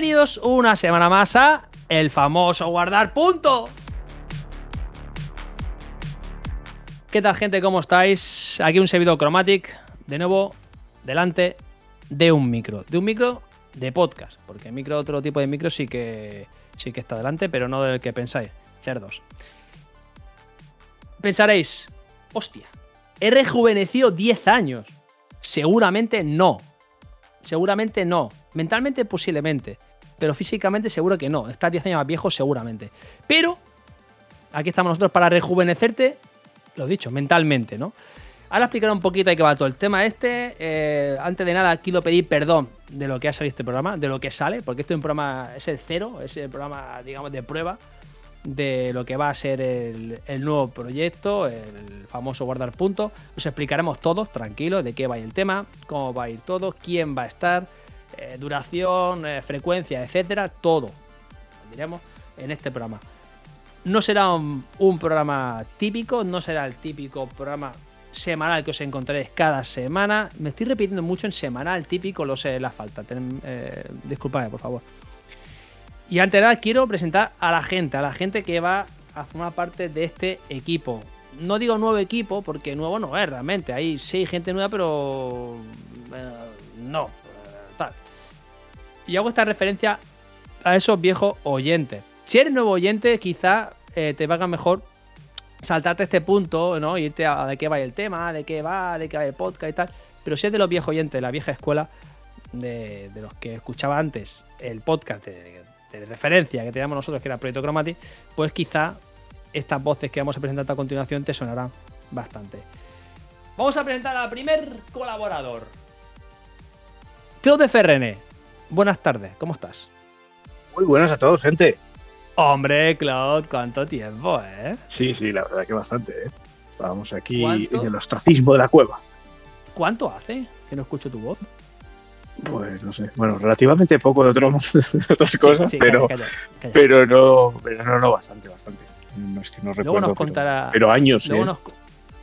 Bienvenidos una semana más a el famoso guardar punto. ¿Qué tal gente? ¿Cómo estáis? Aquí un servidor Chromatic, de nuevo, delante de un micro. De un micro de podcast, porque micro, otro tipo de micro sí que, sí que está delante, pero no del que pensáis, cerdos. Pensaréis, hostia, he rejuvenecido 10 años. Seguramente no. Seguramente no. Mentalmente posiblemente. Pero físicamente seguro que no. Estás 10 años más viejo seguramente. Pero aquí estamos nosotros para rejuvenecerte, lo dicho, mentalmente, ¿no? Ahora explicaré un poquito de qué va todo el tema este. Eh, antes de nada, quiero pedir perdón de lo que ha salido este programa, de lo que sale, porque este es un programa, es el cero, es el programa, digamos, de prueba de lo que va a ser el, el nuevo proyecto, el famoso guardar puntos. Os explicaremos todos, tranquilos, de qué va el tema, cómo va a ir todo, quién va a estar, eh, duración, eh, frecuencia, etcétera, todo, diremos, en este programa. No será un, programa típico, no será el típico programa semanal que os encontraréis cada semana. Me estoy repitiendo mucho en semanal, típico, lo sé, la falta. Ten, eh, disculpadme, por favor. Y antes de nada, quiero presentar a la gente, a la gente que va a formar parte de este equipo. No digo nuevo equipo, porque nuevo no es realmente. Hay seis gente nueva, pero. no. Y hago esta referencia a esos viejos oyentes. Si eres nuevo oyente, quizá eh, te valga mejor saltarte este punto, ¿no? Irte a, de qué va el tema, de qué va, de qué va el podcast y tal. Pero si es de los viejos oyentes, de la vieja escuela, de, los que escuchaba antes el podcast de, referencia que teníamos nosotros, que era Proyecto Chromatic, pues quizá estas voces que vamos a presentar a continuación te sonarán bastante. Vamos a presentar al primer colaborador. Claude Ferrene. Buenas tardes, ¿cómo estás? Muy buenas a todos, gente. Hombre, Claude, cuánto tiempo, ¿eh? Sí, sí, la verdad que bastante, ¿eh? Estábamos aquí ¿Cuánto? en el ostracismo de la cueva. ¿Cuánto hace que no escucho tu voz? Pues no sé, bueno, relativamente poco de, otro- de otras cosas, Sí, pero, calla, calla, calla. pero no, pero no, no, bastante, bastante. No es que no Luego recuerdo. nos pero- contará. Pero, años, luego ¿eh? nos-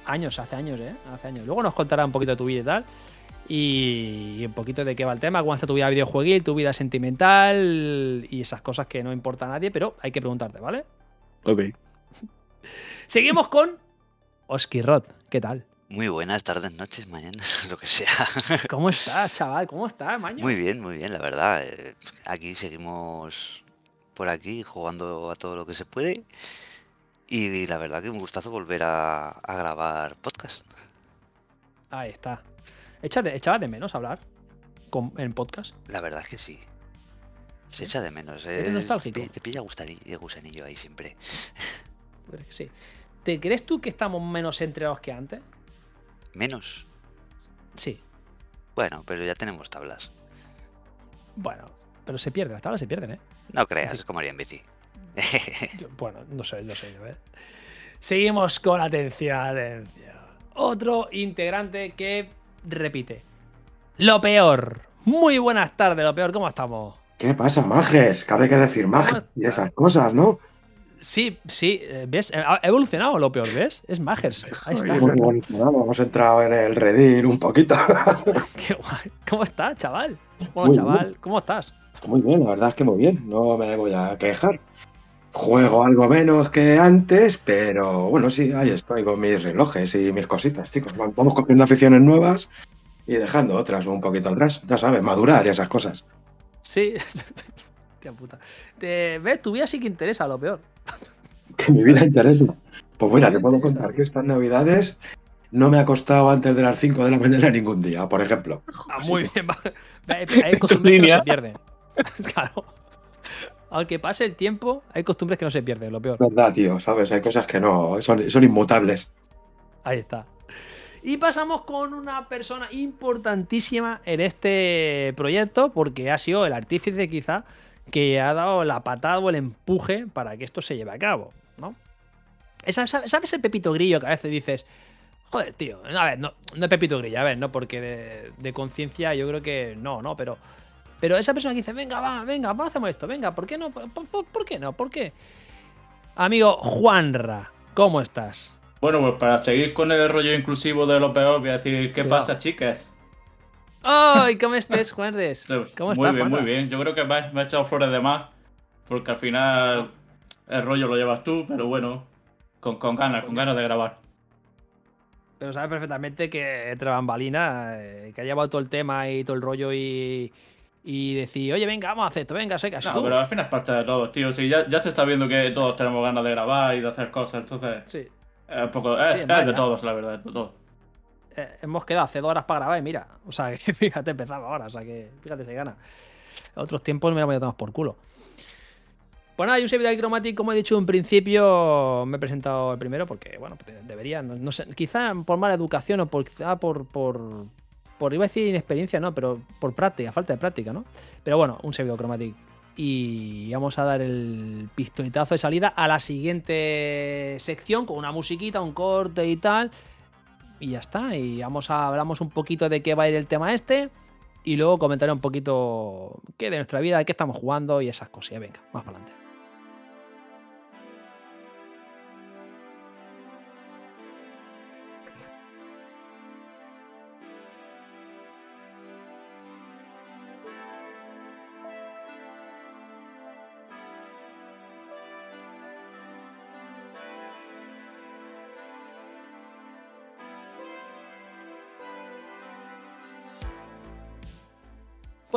años, hace años, ¿eh? Hace años. Luego nos contará un poquito de tu vida y tal. Y, un poquito de qué va el tema, cómo está tu vida videojueguil, tu vida sentimental y esas cosas que no importa a nadie, pero hay que preguntarte, ¿vale? Ok. Seguimos con Oski Rod. ¿Qué tal? Muy buenas tardes, noches, mañanas, lo que sea. ¿Cómo estás, chaval? ¿Cómo estás, maño? Muy bien, muy bien, la verdad. eh, Aquí seguimos por aquí jugando a todo lo que se puede. Y la verdad que un gustazo volver a, a grabar podcast. Ahí está. Echa de- ¿Echabas de menos hablar con- en podcast? La verdad es que sí. Se echa de menos. ¿Eres eh, te, nostálgico? pi- te pilla gusanillo, gusanillo ahí siempre. ¿Tú crees que Sí. ¿Te crees tú que estamos menos entrenados que antes? Menos. Sí. Bueno, pero ya tenemos tablas. Bueno, pero se pierden, las tablas se pierden, ¿eh? No creas, Sí. como haría en bici. Yo- bueno, no sé, no sé ¿eh? Seguimos con atención, atención. Otro integrante que repite. Lo peor. Muy buenas tardes, lo peor, ¿cómo estamos? ¿Qué pasa, majes? Que hay que decir majes y esas cosas, ¿no? Sí, sí, eh, ¿ves? Ha evolucionado lo peor, ¿ves? Es Magers. Ahí está. Hemos evolucionado, hemos entrado en el redil un poquito. Qué guay. ¿Cómo estás, chaval? Muy Bueno, bien. chaval, ¿cómo estás? Muy bien, la verdad es que muy bien, no me voy a quejar. Juego algo menos que antes, pero bueno, sí, ahí estoy con mis relojes y mis cositas, chicos. Va- Vamos cogiendo aficiones nuevas y dejando otras un poquito atrás. Ya sabes, madurar y esas cosas. Sí. Tía puta. Te, ¿Ves? Tu vida sí que interesa, lo peor. Que mi vida interesa. Pues mira, te puedo contar que estas navidades no me ha costado antes de las 5 de la mañana ningún día, por ejemplo. Ah, Así muy que- bien. va. Hay, hay costumbres que no se pierden. claro. Aunque pase el tiempo, hay costumbres que no se pierden, lo peor. verdad, tío, ¿sabes? Hay cosas que no, son, son inmutables. Ahí está. Y pasamos con una persona importantísima en este proyecto, porque ha sido el artífice quizá que ha dado la patada o el empuje para que esto se lleve a cabo, ¿no? ¿Sabes sabes el pepito grillo que a veces dices, joder, tío, a ver, no, no es pepito grillo, a ver, no, porque de, de conciencia yo creo que no, no, pero, pero esa persona que dice, venga, va, venga, vamos a hacemos esto, venga, ¿por qué no? ¿Por, por- por qué no? ¿Por qué? Amigo Juanra, ¿cómo estás? Bueno, pues para seguir con el rollo inclusivo de lo peor, voy a decir, ¿qué Cuidado. pasa, chicas? ¡Ay! ¿Cómo estés, Juanres? ¿Cómo muy estás, bien, Juanra? muy bien. Yo creo que me ha, me ha echado flores de más. Porque al final el rollo lo llevas tú, pero bueno, con, con ganas, con ganas de grabar. Pero sabes perfectamente que entre bambalinas, eh, que ha llevado todo el tema y todo el rollo y, y decir, oye, venga, vamos a hacer esto, venga, soy casi No, pero al final es parte de todo, tío. Sí, ya, ya se está viendo que todos tenemos ganas de grabar y de hacer cosas, entonces Sí. es un poco. Es, Sí, es vaya. de todos, la verdad, es de todos. Eh, hemos quedado hace dos horas para grabar y mira, o sea, que fíjate, empezaba ahora, o sea que fíjate si gana. Otros tiempos me la voy a tomar por culo. Pues nada, yo soy Vidal Chromatic, como he dicho en principio, me he presentado el primero porque, bueno, pues, debería, no, no sé, quizá por mala educación o por, quizá por, por, por, iba a decir inexperiencia, no, pero por práctica, falta de práctica, ¿no? Pero bueno, un servidor Chromatic. Y vamos a dar el pistoletazo de salida a la siguiente sección con una musiquita, un corte y tal y ya está. Y vamos a hablamos un poquito de qué va a ir el tema este. Y luego comentaré un poquito qué de nuestra vida, qué estamos jugando y esas cosas. Venga, más para adelante.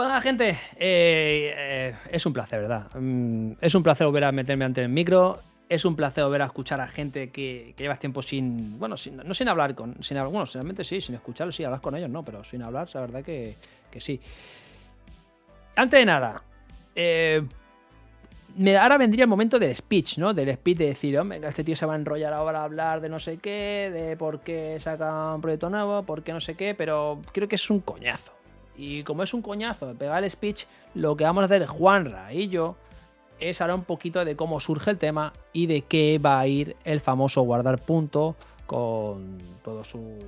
Pues nada, gente, eh, eh, es un placer, ¿verdad? Mm, es un placer volver a meterme ante el micro. Es un placer volver a escuchar a gente que, que llevas tiempo sin. Bueno, sin- no sin hablar con. Sin, bueno, realmente sí, sin escucharlos, sí, hablas con ellos, no, pero sin hablar, la verdad que, sí. Antes de nada, eh, ahora vendría el momento del speech, ¿no? Del speech de decir, hombre, este tío se va a enrollar ahora a hablar de no sé qué, de por qué saca un proyecto nuevo, por qué no sé qué, pero creo que es un coñazo. Y como es un coñazo de pegar el speech, lo que vamos a hacer Juanra y yo es hablar un poquito de cómo surge el tema y de qué va a ir el famoso guardar punto con todos su-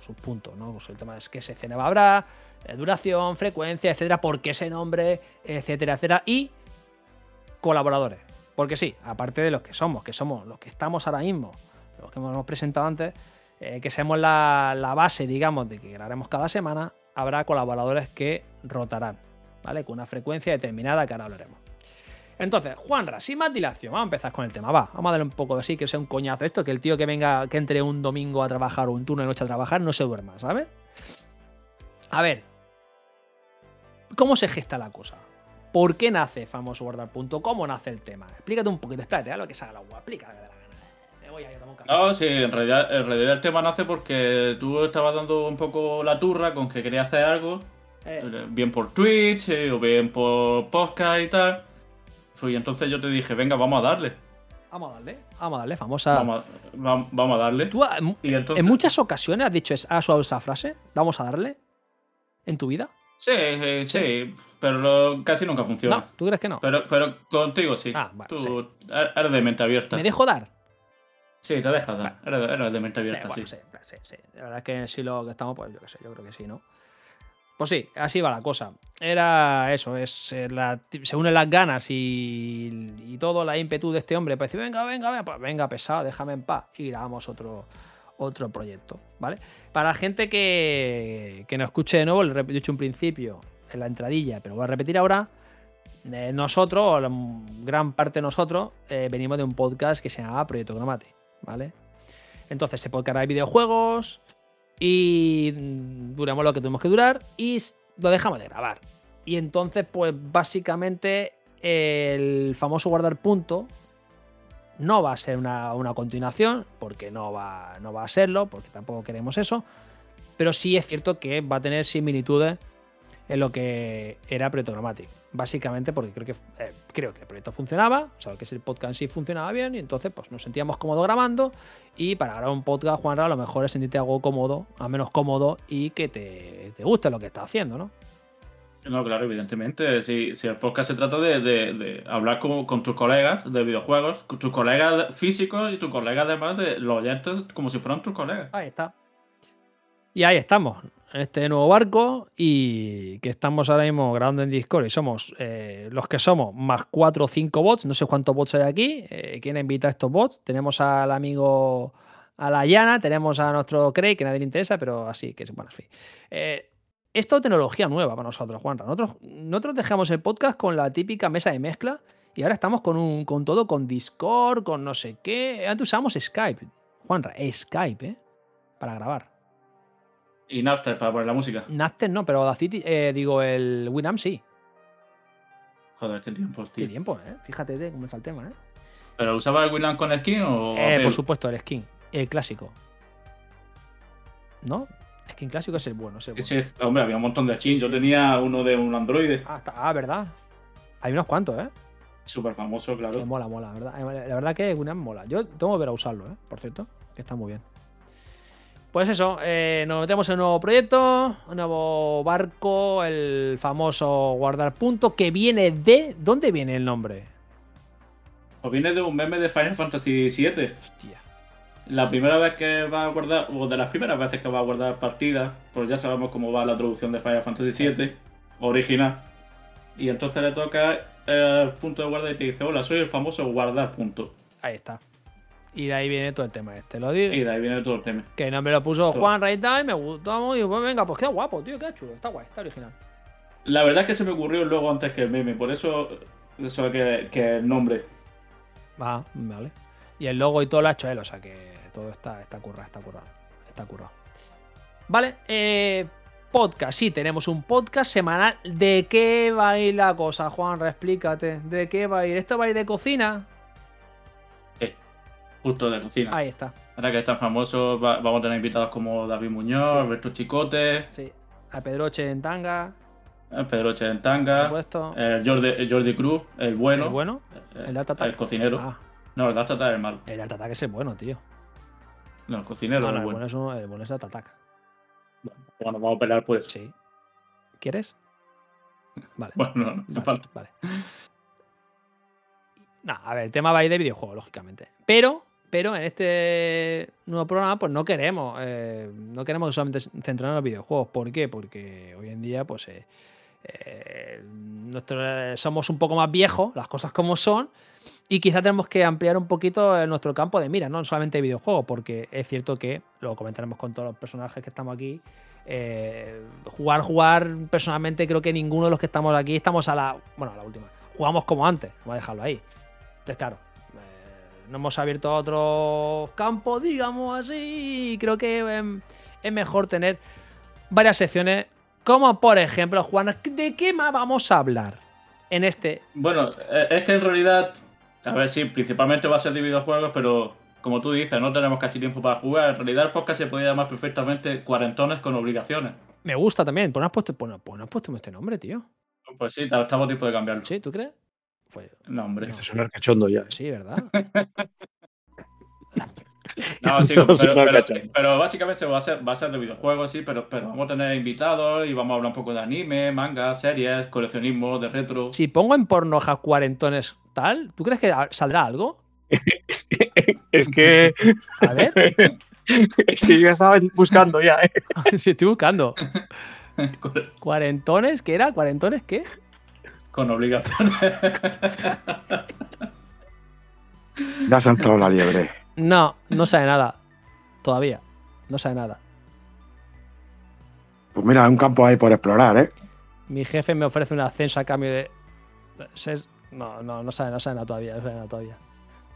sus puntos, ¿no? Pues el tema es qué escena habrá, eh, duración, frecuencia, etcétera, por qué ese nombre, etcétera, etcétera, y colaboradores. Porque sí, aparte de los que somos, que somos los que estamos ahora mismo, los que hemos presentado antes, eh, que seamos la, la base, digamos, de que grabaremos cada semana, habrá colaboradores que rotarán, ¿vale? Con una frecuencia determinada que ahora hablaremos. Entonces, Juanra, sin más dilación, vamos a empezar con el tema, va. Vamos a darle un poco de así, que sea un coñazo esto, que el tío que venga, que entre un domingo a trabajar o un turno de noche a trabajar, no se duerma, ¿sabes? A ver, ¿cómo se gesta la cosa? ¿Por qué nace famoso punto? ¿Cómo nace el tema? Explícate un poquito, explícate, haz lo que salga la agua, explica voy a ir a tomar un café. No, sí, en realidad, en realidad el tema nace porque tú estabas dando un poco la turra con que querías hacer algo, Eh, eh, bien por Twitch eh, o bien por podcast y tal. Y entonces yo te dije, venga, vamos a darle. vamos a darle, vamos a darle, famosa. Vamos, a, vam- vamos a darle. ¿Tú ah, Y entonces, en muchas ocasiones has dicho has usado esa frase? ¿Vamos a darle? ¿En tu vida? Sí, eh, sí, pero casi nunca funciona. No, ¿tú crees que no? Pero, pero contigo sí. Ah, vale, Tú sí. eres de mente abierta. ¿Me dejo dar? Sí, te dejas dar. Eres, de- eres de mente Sí, abierta, bueno, sí. sí, sí, sí. De verdad que si lo que estamos, pues yo qué sé, yo creo que sí, ¿no? Pues sí, así va la cosa. Era eso, es eh, la- se unen las ganas y, y todo, la ímpetu de este hombre. Pues decir, venga, venga, venga, pues venga, pesado, déjame en paz. Y grabamos otro, otro proyecto, ¿vale? Para la gente que, que nos escuche de nuevo, lo he dicho en principio, en la entradilla, pero voy a repetir ahora. eh, nosotros, o la gran parte de nosotros, eh, venimos de un podcast que se llamaba Proyecto Gromate, ¿vale? Entonces, ese podcast hay videojuegos y duramos lo que tuvimos que durar y lo dejamos de grabar. Y entonces, pues básicamente el famoso guardar punto no va a ser una, una continuación, porque no va, no va a serlo, porque tampoco queremos eso. Pero sí es cierto que va a tener similitudes en lo que era Proyecto Grammatic. Básicamente porque creo que, eh, creo que el proyecto funcionaba, o sea, que el podcast en sí funcionaba bien, y entonces pues nos sentíamos cómodos grabando. Y para grabar un podcast, Juan, a lo mejor es sentirte algo cómodo, al menos cómodo, y que te, te guste lo que estás haciendo, ¿no? No, claro, evidentemente. Si, si el podcast se trata de, de- de hablar con, con tus colegas de videojuegos, con tus colegas físicos y tus colegas además de los oyentes como si fueran tus colegas. Ahí está. Y ahí estamos, en este nuevo barco y que estamos ahora mismo grabando en Discord y somos eh, los que somos más cuatro o cinco bots, no sé cuántos bots hay aquí, eh, ¿quién invita a estos bots? Tenemos al amigo, a la Yana, tenemos a nuestro Craig, que nadie le interesa, pero así, que es bueno, en fin. Eh, Esto es tecnología nueva para nosotros, Juanra. Nosotros, nosotros dejamos el podcast con la típica mesa de mezcla y ahora estamos con un con todo, con Discord, con no sé qué. Antes usamos Skype. Juanra, Skype, ¿eh? Para grabar. Y Napster para poner la música. Napster no, pero Audacity, eh, digo, el Winamp sí. Joder, qué tiempos, tío. Qué tiempo, ¿eh? Fíjate de cómo está el tema, ¿eh? ¿Pero usaba el Winland con skin o.? Eh, por supuesto, el skin, el clásico. ¿No? Skin clásico es el bueno, es el bueno. sí, hombre, había un montón de skins. Yo tenía uno de un Android. Ah, ah, ¿verdad? Hay unos cuantos, ¿eh? Súper famoso, Que claro. mola, mola, ¿verdad? Eh, La verdad que Winamp mola. Yo tengo que ver a usarlo, ¿eh? Por cierto, que está muy bien. Pues eso, eh, nos metemos en un nuevo proyecto, un nuevo barco, el famoso guardar punto, que viene de... ¿Dónde viene el nombre? Pues viene de un meme de Final Fantasy VII. Hostia. La primera vez que va a guardar, o de las primeras veces que va a guardar partidas, pues ya sabemos cómo va la traducción de Final Fantasy VII, original. Y entonces le toca el punto de guarda y te dice, hola, soy el famoso guardar punto. Ahí está. Y de ahí viene todo el tema este. Lo digo. Y de ahí viene todo el tema. Que no me lo puso Todo. Juan y tal, me gustó muy. Pues venga, pues qué guapo, tío, qué chulo. Está guay, está original. La verdad es que se me ocurrió luego antes que el meme, por eso, eso que, que el nombre. Va, vale. Y el logo y todo lo ha hecho él, o sea que todo está, está currado, está currado. Está currado. Vale, eh, podcast. Sí, tenemos un podcast semanal. ¿De qué va a ir la cosa, Juan? Explícate. ¿De qué va a ir? ¿Esto va a ir de cocina? Justo de cocina. Ahí está. Ahora que están famosos, va- vamos a tener invitados como David Muñoz, Sí. Alberto Chicote, Sí. A Pedroche en tanga, eh, Pedroche en por tanga, supuesto. el Jordi, el Jordi Cruz, el bueno, el bueno. eh, el Art Attack. el cocinero. Ah, No, el de Art Attack es el malo. el de Art Attack es el bueno, tío. No, el cocinero No, el el bueno. bueno es, un- el bueno es Attack. Cuando vamos a pelear, pues. Sí. ¿Quieres? Vale. Bueno, no, no, Vale, falta. vale. No, a ver, el tema va a ir de videojuegos, lógicamente. Pero, pero en este nuevo programa, pues no queremos. eh, no queremos solamente centrarnos en los videojuegos. ¿Por qué? Porque hoy en día, pues. eh, eh, somos un poco más viejos, las cosas como son. Y quizá tenemos que ampliar un poquito eh, nuestro campo de mira, no solamente videojuegos, porque es cierto que, lo comentaremos con todos los personajes que estamos aquí, jugar, jugar, personalmente creo que ninguno de los que estamos aquí estamos a la, bueno, a la última. Jugamos como antes, voy a dejarlo ahí. Entonces, claro, no hemos abierto a otros campos, digamos así, y creo que em, es mejor tener varias secciones, como por ejemplo, Juan, ¿de qué más vamos a hablar en este Bueno, eh, es que en realidad, a ver, sí, principalmente va a ser de videojuegos, pero como tú dices, no tenemos casi tiempo para jugar. En realidad el podcast se podría llamar perfectamente Cuarentones con obligaciones. Me gusta también. Pues no has puesto, pues no, pues no has puesto este nombre, tío. Pues sí, estamos tiempo de cambiarlo. ¿Sí? ¿Tú crees? Fue- No, hombre. Empieza a sonar cachondo ya. ¿eh? sí, ¿verdad? No, sí, No pero, pero- pero básicamente va a, ser, va a ser de videojuegos, sí, pero, pero vamos a tener invitados y vamos a hablar un poco de anime, manga, series, coleccionismo, de retro. si pongo en pornoja cuarentones tal, ¿tú crees que a- saldrá algo? Es que, A ver, es que yo ya estaba buscando ya, ¿eh? si estoy buscando. ¿Cuarentones? ¿Qué era? ¿Cuarentones qué? Con obligaciones. Ya se ha entrado la liebre. No, no sabe nada. Todavía. No sabe nada. Pues mira, hay un campo ahí por explorar, ¿eh? Mi jefe me ofrece un ascenso a cambio de. ser- No, no, no sabe, no sabe nada todavía. No sabe nada todavía.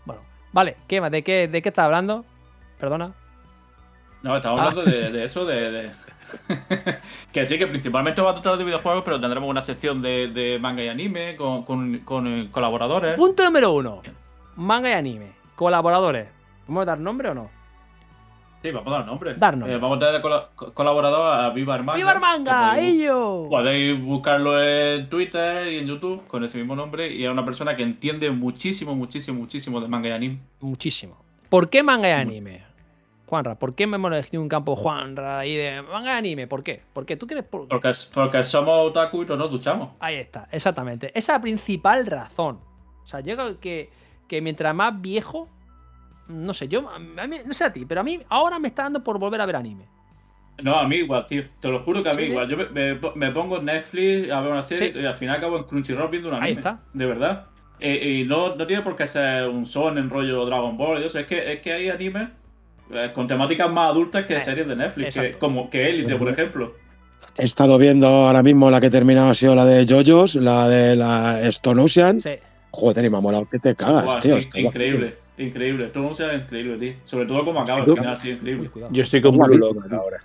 Bueno, vale, ¿qué más? ¿De qué, de qué estás hablando? Perdona. No, estamos Ah. hablando de, de eso, de, de- que sí, que principalmente va a tratar de videojuegos, pero tendremos una sección de, de manga y anime con, con- con, eh, colaboradores. Punto número uno. Manga y anime. Colaboradores. ¿Podemos dar nombre o no? Sí, vamos a dar nombre. Dar nombre. Eh, vamos a tener de cola- co- colaborador a Viva Manga. ¡Viva el manga! ¡Ello! Podéis buscarlo en Twitter y en YouTube con ese mismo nombre. Y es una persona que entiende muchísimo, muchísimo, muchísimo de manga y anime. Muchísimo. ¿Por qué manga y anime? Juanra, ¿por qué me hemos elegido un campo Juanra ahí de manga anime? ¿Por qué? ¿Por qué? ¿Tú crees por Porque, porque somos otaku y no nos duchamos. Ahí está, exactamente. Esa es la principal razón. O sea, llega que, que mientras más viejo, no sé, yo, a mí- no sé a ti, pero a mí ahora me está dando por volver a ver anime. No, a mí igual, tío. Te lo juro que a mí Sí, igual. Yo me, me- me pongo en Netflix a ver una serie Sí. y al final acabo en Crunchyroll viendo un anime. Ahí está. De verdad. Eh, y no, no tiene por qué ser un son en rollo Dragon Ball eso. Es que, es que hay animes eh, con temáticas más adultas que Eh, series de Netflix. Que, como que Elite, por ejemplo. He estado viendo ahora mismo la que he terminado ha sido la de JoJo's, la de la Stone Ocean. Sí. Joder, y me ha molado que te cagas, Buah, tío. increíble, increíble. Todo no sea increíble, tío. Sobre todo como acaba al final, tío, increíble. cuidado. Yo estoy con Blue Lock ahora.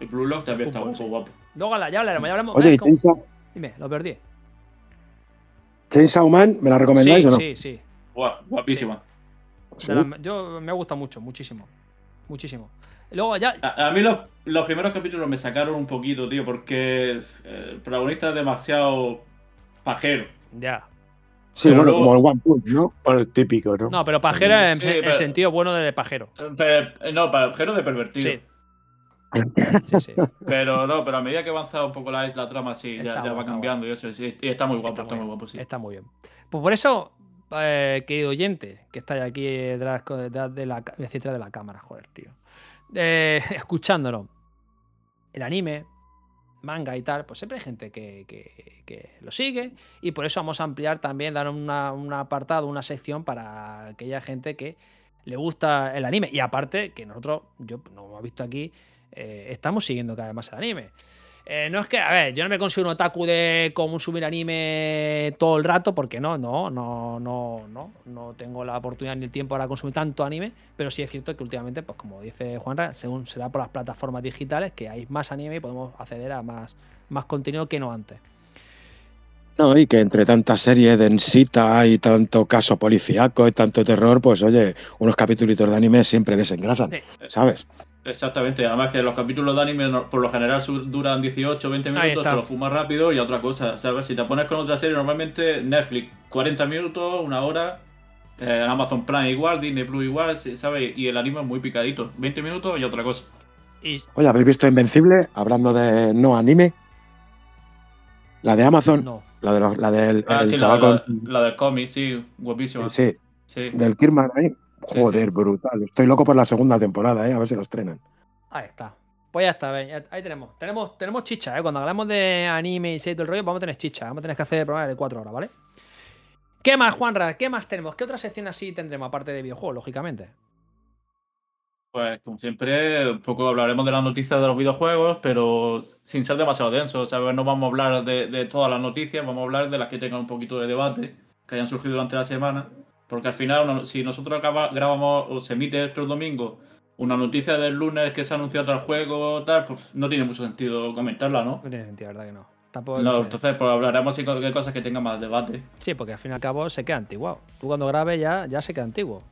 El Blue Lock también está Fútbol, guapo. Luego la- ya hablaremos, ya hablaremos. Oye, Eh, ¿y ¿cómo? Chainsaw, Dime, lo perdí. Chainsaw Man, ¿me la recomendáis Sí, o no? sí, sí. Guau, guapísima. Sí. la- yo me gusta mucho, muchísimo. Muchísimo. Luego ya. A, a mí los, los primeros capítulos me sacaron un poquito, tío, porque eh, el protagonista es demasiado pajero. Ya. Sí, Pero bueno, luego- como el One Punch, ¿no? Bueno, el típico, ¿no? No, pero pajero en, Sí, en pero- sentido bueno de pajero. Eh, no, pajero de pervertido. Sí. Sí, sí. Pero no, pero a medida que avanza un poco la, la trama, sí, ya, va cambiando y eso. sí, y está muy guapo, Está muy guapo, sí. Está muy bien. Pues por eso, eh, querido oyente, que estáis aquí detrás, de la, detrás de la cámara, joder, tío. Eh, escuchándolo. El anime, manga y tal, pues siempre hay gente que, que- lo sigue. Y por eso vamos a ampliar también, dar una- un apartado, una sección para aquella gente que le gusta el anime. Y aparte, que nosotros, yo no hemos visto aquí, eh, estamos siguiendo cada vez más el anime. Eh, no es que, a ver, yo no me considero un otaku de consumir anime todo el rato, porque no, no, no, no, no, no tengo la oportunidad ni el tiempo para consumir tanto anime, pero sí es cierto que últimamente, pues como dice Juanra, según será por las plataformas digitales, que hay más anime y podemos acceder a más, más contenido que no antes. No, y que entre tantas series densita y tanto caso policíaco y tanto terror, pues oye, unos capítulos de anime siempre desengrasan, Sí. ¿sabes? Exactamente, además que los capítulos de anime por lo general duran 18 o 20 Ahí minutos, te lo fumas rápido y otra cosa, ¿sabes? Si te pones con otra serie, normalmente Netflix 40 minutos, una hora, eh, Amazon Prime igual, Disney Plus igual, ¿sabes? Y el anime es muy picadito, 20 minutos y otra cosa. Y Oye, ¿habéis visto Invencible? Hablando de no anime. La de Amazon, no, la, de los- la del Ah, el sí, la, chaval la- con- la del cómic, sí, guapísima. Sí. Sí, del Kirman ahí. Sí, Joder, brutal. Estoy loco por la segunda temporada, ¿eh? A ver si lo estrenan. ahí está. Pues ya está, ven, ahí tenemos. Tenemos, tenemos chicha, ¿eh? Cuando hablamos de anime y todo el rollo, vamos a tener chicha. Vamos a tener que hacer programas de 4 horas, ¿vale? ¿Qué más, Juanra? ¿Qué más tenemos? ¿Qué otra sección así tendremos, aparte de videojuegos, lógicamente? Pues como siempre, un poco hablaremos de las noticias de los videojuegos, pero sin ser demasiado denso, ¿sabes? No vamos a hablar de, de todas las noticias, vamos a hablar de las que tengan un poquito de debate, que hayan surgido durante la semana, porque al final, si nosotros acaba- grabamos o se emite esto el domingo, una noticia del lunes que se anunció tal juego, tal, pues no tiene mucho sentido comentarla, ¿no? No tiene sentido, ¿verdad que no? Tampoco No, entonces pues hablaremos de cosas que tengan más debate. Sí, porque al fin y al cabo se queda antiguo. Tú cuando grabes ya, ya se queda antiguo.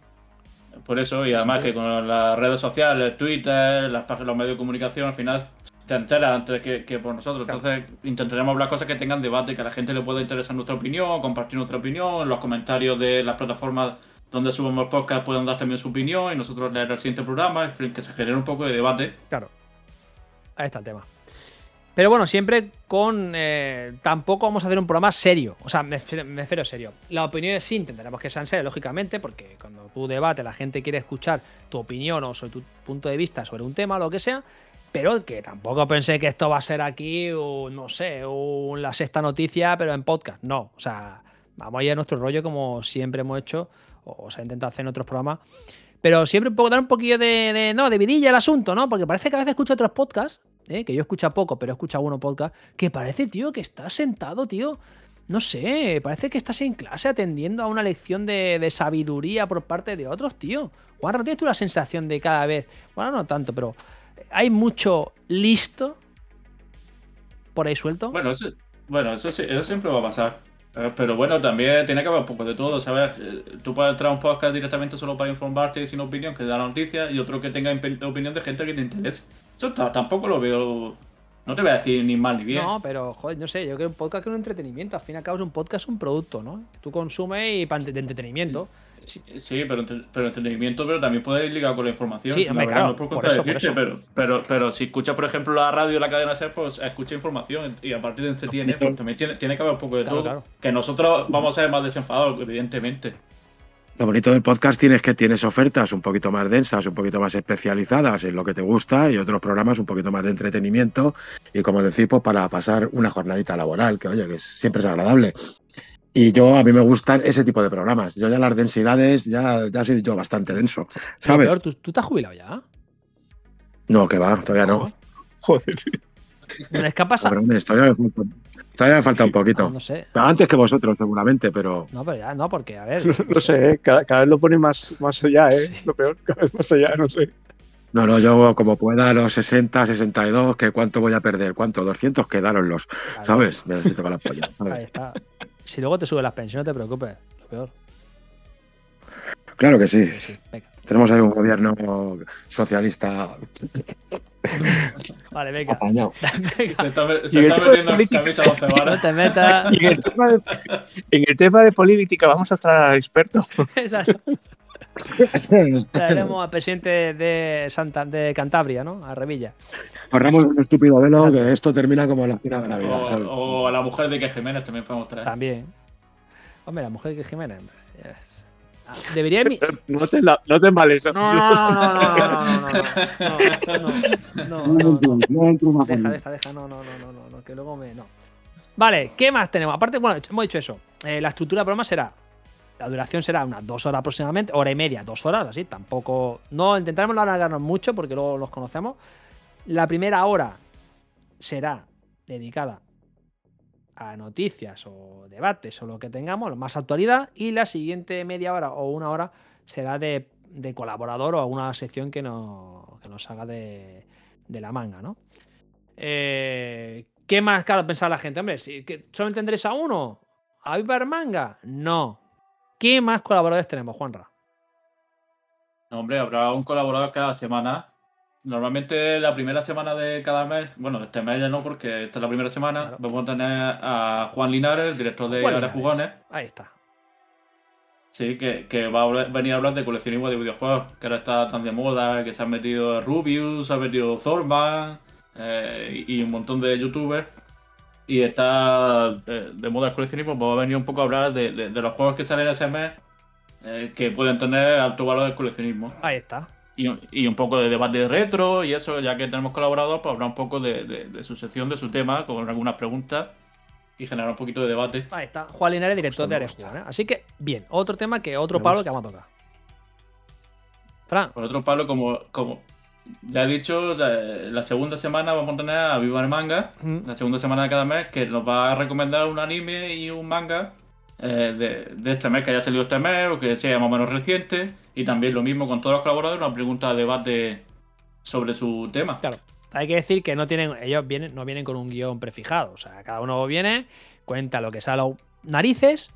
Por eso, y además que con las redes sociales, Twitter, las páginas, los medios de comunicación, al final te enteras antes que, que por nosotros. Claro. Entonces intentaremos hablar cosas que tengan debate, que a la gente le pueda interesar nuestra opinión, compartir nuestra opinión, en los comentarios de las plataformas donde subamos el podcast puedan dar también su opinión y nosotros leer el siguiente programa, en fin, que se genere un poco de debate. Claro. Ahí está el tema. Pero bueno, siempre con. eh, tampoco vamos a hacer un programa serio. O sea, me refiero, serio. Las opiniones sí intentaremos que sean serias, lógicamente, porque cuando tú debates, la gente quiere escuchar tu opinión o sobre tu punto de vista sobre un tema o lo que sea. Pero que tampoco pensé que esto va a ser aquí, un, no sé, un- la sexta noticia, pero en podcast. No. O sea, vamos a ir a nuestro rollo como siempre hemos hecho, o se ha intentado hacer en otros programas. Pero siempre un poco, dar un poquillo de, no, de vidilla el asunto, ¿no? Porque parece que a veces escucho otros podcasts, ¿eh? que yo escucho poco, pero he escuchado algunos podcast, que parece, tío, que estás sentado, tío. No sé, parece que estás en clase atendiendo a una lección de, sabiduría por parte de otros, tío. Juan, ¿no tienes tú la sensación de cada vez, bueno, no tanto, pero hay mucho listo por ahí suelto? Bueno, eso, bueno, eso, siempre va a pasar. Eh, Pero bueno, también tiene que haber un poco de todo, ¿sabes? Eh, Tú puedes entrar a un podcast directamente solo para informarte y sin opinión, que da la noticia, y otro que tenga opinión de gente que te interese. Eso ta- tampoco lo veo. No te voy a decir ni mal ni bien. No, pero joder, no sé, yo creo que un podcast es un entretenimiento. Al fin y al cabo es un podcast, es un producto, ¿no? Tú consumes y para de entretenimiento. Sí, Sí, pero, entre- pero entretenimiento, pero también puede ir ligado con la información. Sí, la hombre, verdad, claro, no por por eso, por contradecirte, eso. Pero, pero, pero si escuchas, por ejemplo, la radio y la cadena SER, pues escucha información y a partir de entretiene, pues también tiene, tiene que haber un poco de Claro, todo. claro. Que nosotros vamos a ser más desenfadados, evidentemente. Lo bonito del podcast tienes que tienes ofertas un poquito más densas, un poquito más especializadas en lo que te gusta y otros programas un poquito más de entretenimiento y como decís, pues para pasar una jornadita laboral, que oye, que siempre es agradable. Y yo, a mí me gustan ese tipo de programas. Yo ya las densidades, ya, ya soy yo bastante denso, ¿sabes? peor, ¿tú, tú te has jubilado ya? No, que va, todavía no. Joder. Es que ha pasado. Hombre, hombre, todavía me falta, todavía me falta un poquito. No, no sé. Pero Antes que vosotros, seguramente, pero. No, pero ya, no, porque, a ver. No sé, ¿eh? cada, cada vez lo pone más, más allá, ¿eh? Sí. Lo peor, cada vez más allá, no sé. No, no, yo como pueda los 60, 62, que cuánto voy a perder, cuánto, 200 quedaron los, Claro, ¿sabes? Me necesito con la polla. Ahí está. Si luego te sube las pensiones, no te preocupes. Lo peor. Claro que sí. Sí, sí, venga. Tenemos ahí un gobierno socialista Vale, venga. Venga. Se está, se está metiendo en política- camisa once No te metas. En el tema de, en el tema de política vamos a traer a expertos. Exacto. Traeremos al presidente de, Cantabria, ¿no? A Revilla. Ahorramos un estúpido velo que esto termina como la final de la vida. O, a la mujer de que Jiménez también podemos traer. También. Hombre, la mujer de que Jiménez. Debería mi... No te, la, no te. No, no, no, no, no, no, no, Deja, deja, deja, no, no, no, no, no, que luego me... No. Vale, ¿qué más tenemos? Aparte, bueno, hemos dicho eso. la estructura del programa será la duración será unas dos horas aproximadamente, hora y media, dos horas, así, tampoco. No intentaremos no alargarnos mucho porque luego los conocemos. La primera hora será dedicada a noticias o debates o lo que tengamos, lo más actualidad, y la siguiente media hora o una hora será de, colaborador o alguna sección que nos, que nos haga de, de la manga, ¿no? Eh, ¿Qué más, claro, pensar la gente? Hombre, ¿solo tendréis a uno? ¿A Vivar Manga? No. ¿Qué más colaboradores tenemos, Juanra? No, hombre, habrá un colaborador cada semana. Normalmente la primera semana de cada mes, bueno, este mes ya no, porque esta es la primera semana, Claro. vamos a tener a Juan Linares, el director de Linares. Jugones, Ahí está. sí, que, que va a hablar- venir a hablar de coleccionismo de videojuegos, que ahora está tan de moda, que se han metido Rubius, se ha metido Thorman eh, y y un montón de youtubers. Y está eh, de moda el coleccionismo, pues va a venir un poco a hablar de, de- de los juegos que salen ese mes eh, que pueden tener alto valor del coleccionismo. Ahí está. Y, un- y un poco de debate retro y eso, ya que tenemos colaborador, pues hablar un poco de, de- de su sección, de su tema, con algunas preguntas y generar un poquito de debate. Ahí está. Juan Linares, director de. Jugones. Así que, bien. Otro tema que otro palo que vamos a tocar. Fran. Por otro palo, como, como ya he dicho, la, la segunda semana vamos a tener a Viva el Manga, mm, la segunda semana de cada mes, que nos va a recomendar un anime y un manga eh, de, de este mes, que haya salido este mes o que sea más o menos reciente. Y también lo mismo con todos los colaboradores, una pregunta de debate sobre su tema. Claro. Hay que decir que no tienen, ellos vienen, no vienen con un guion prefijado. O sea, cada uno viene, cuenta lo que sale a narices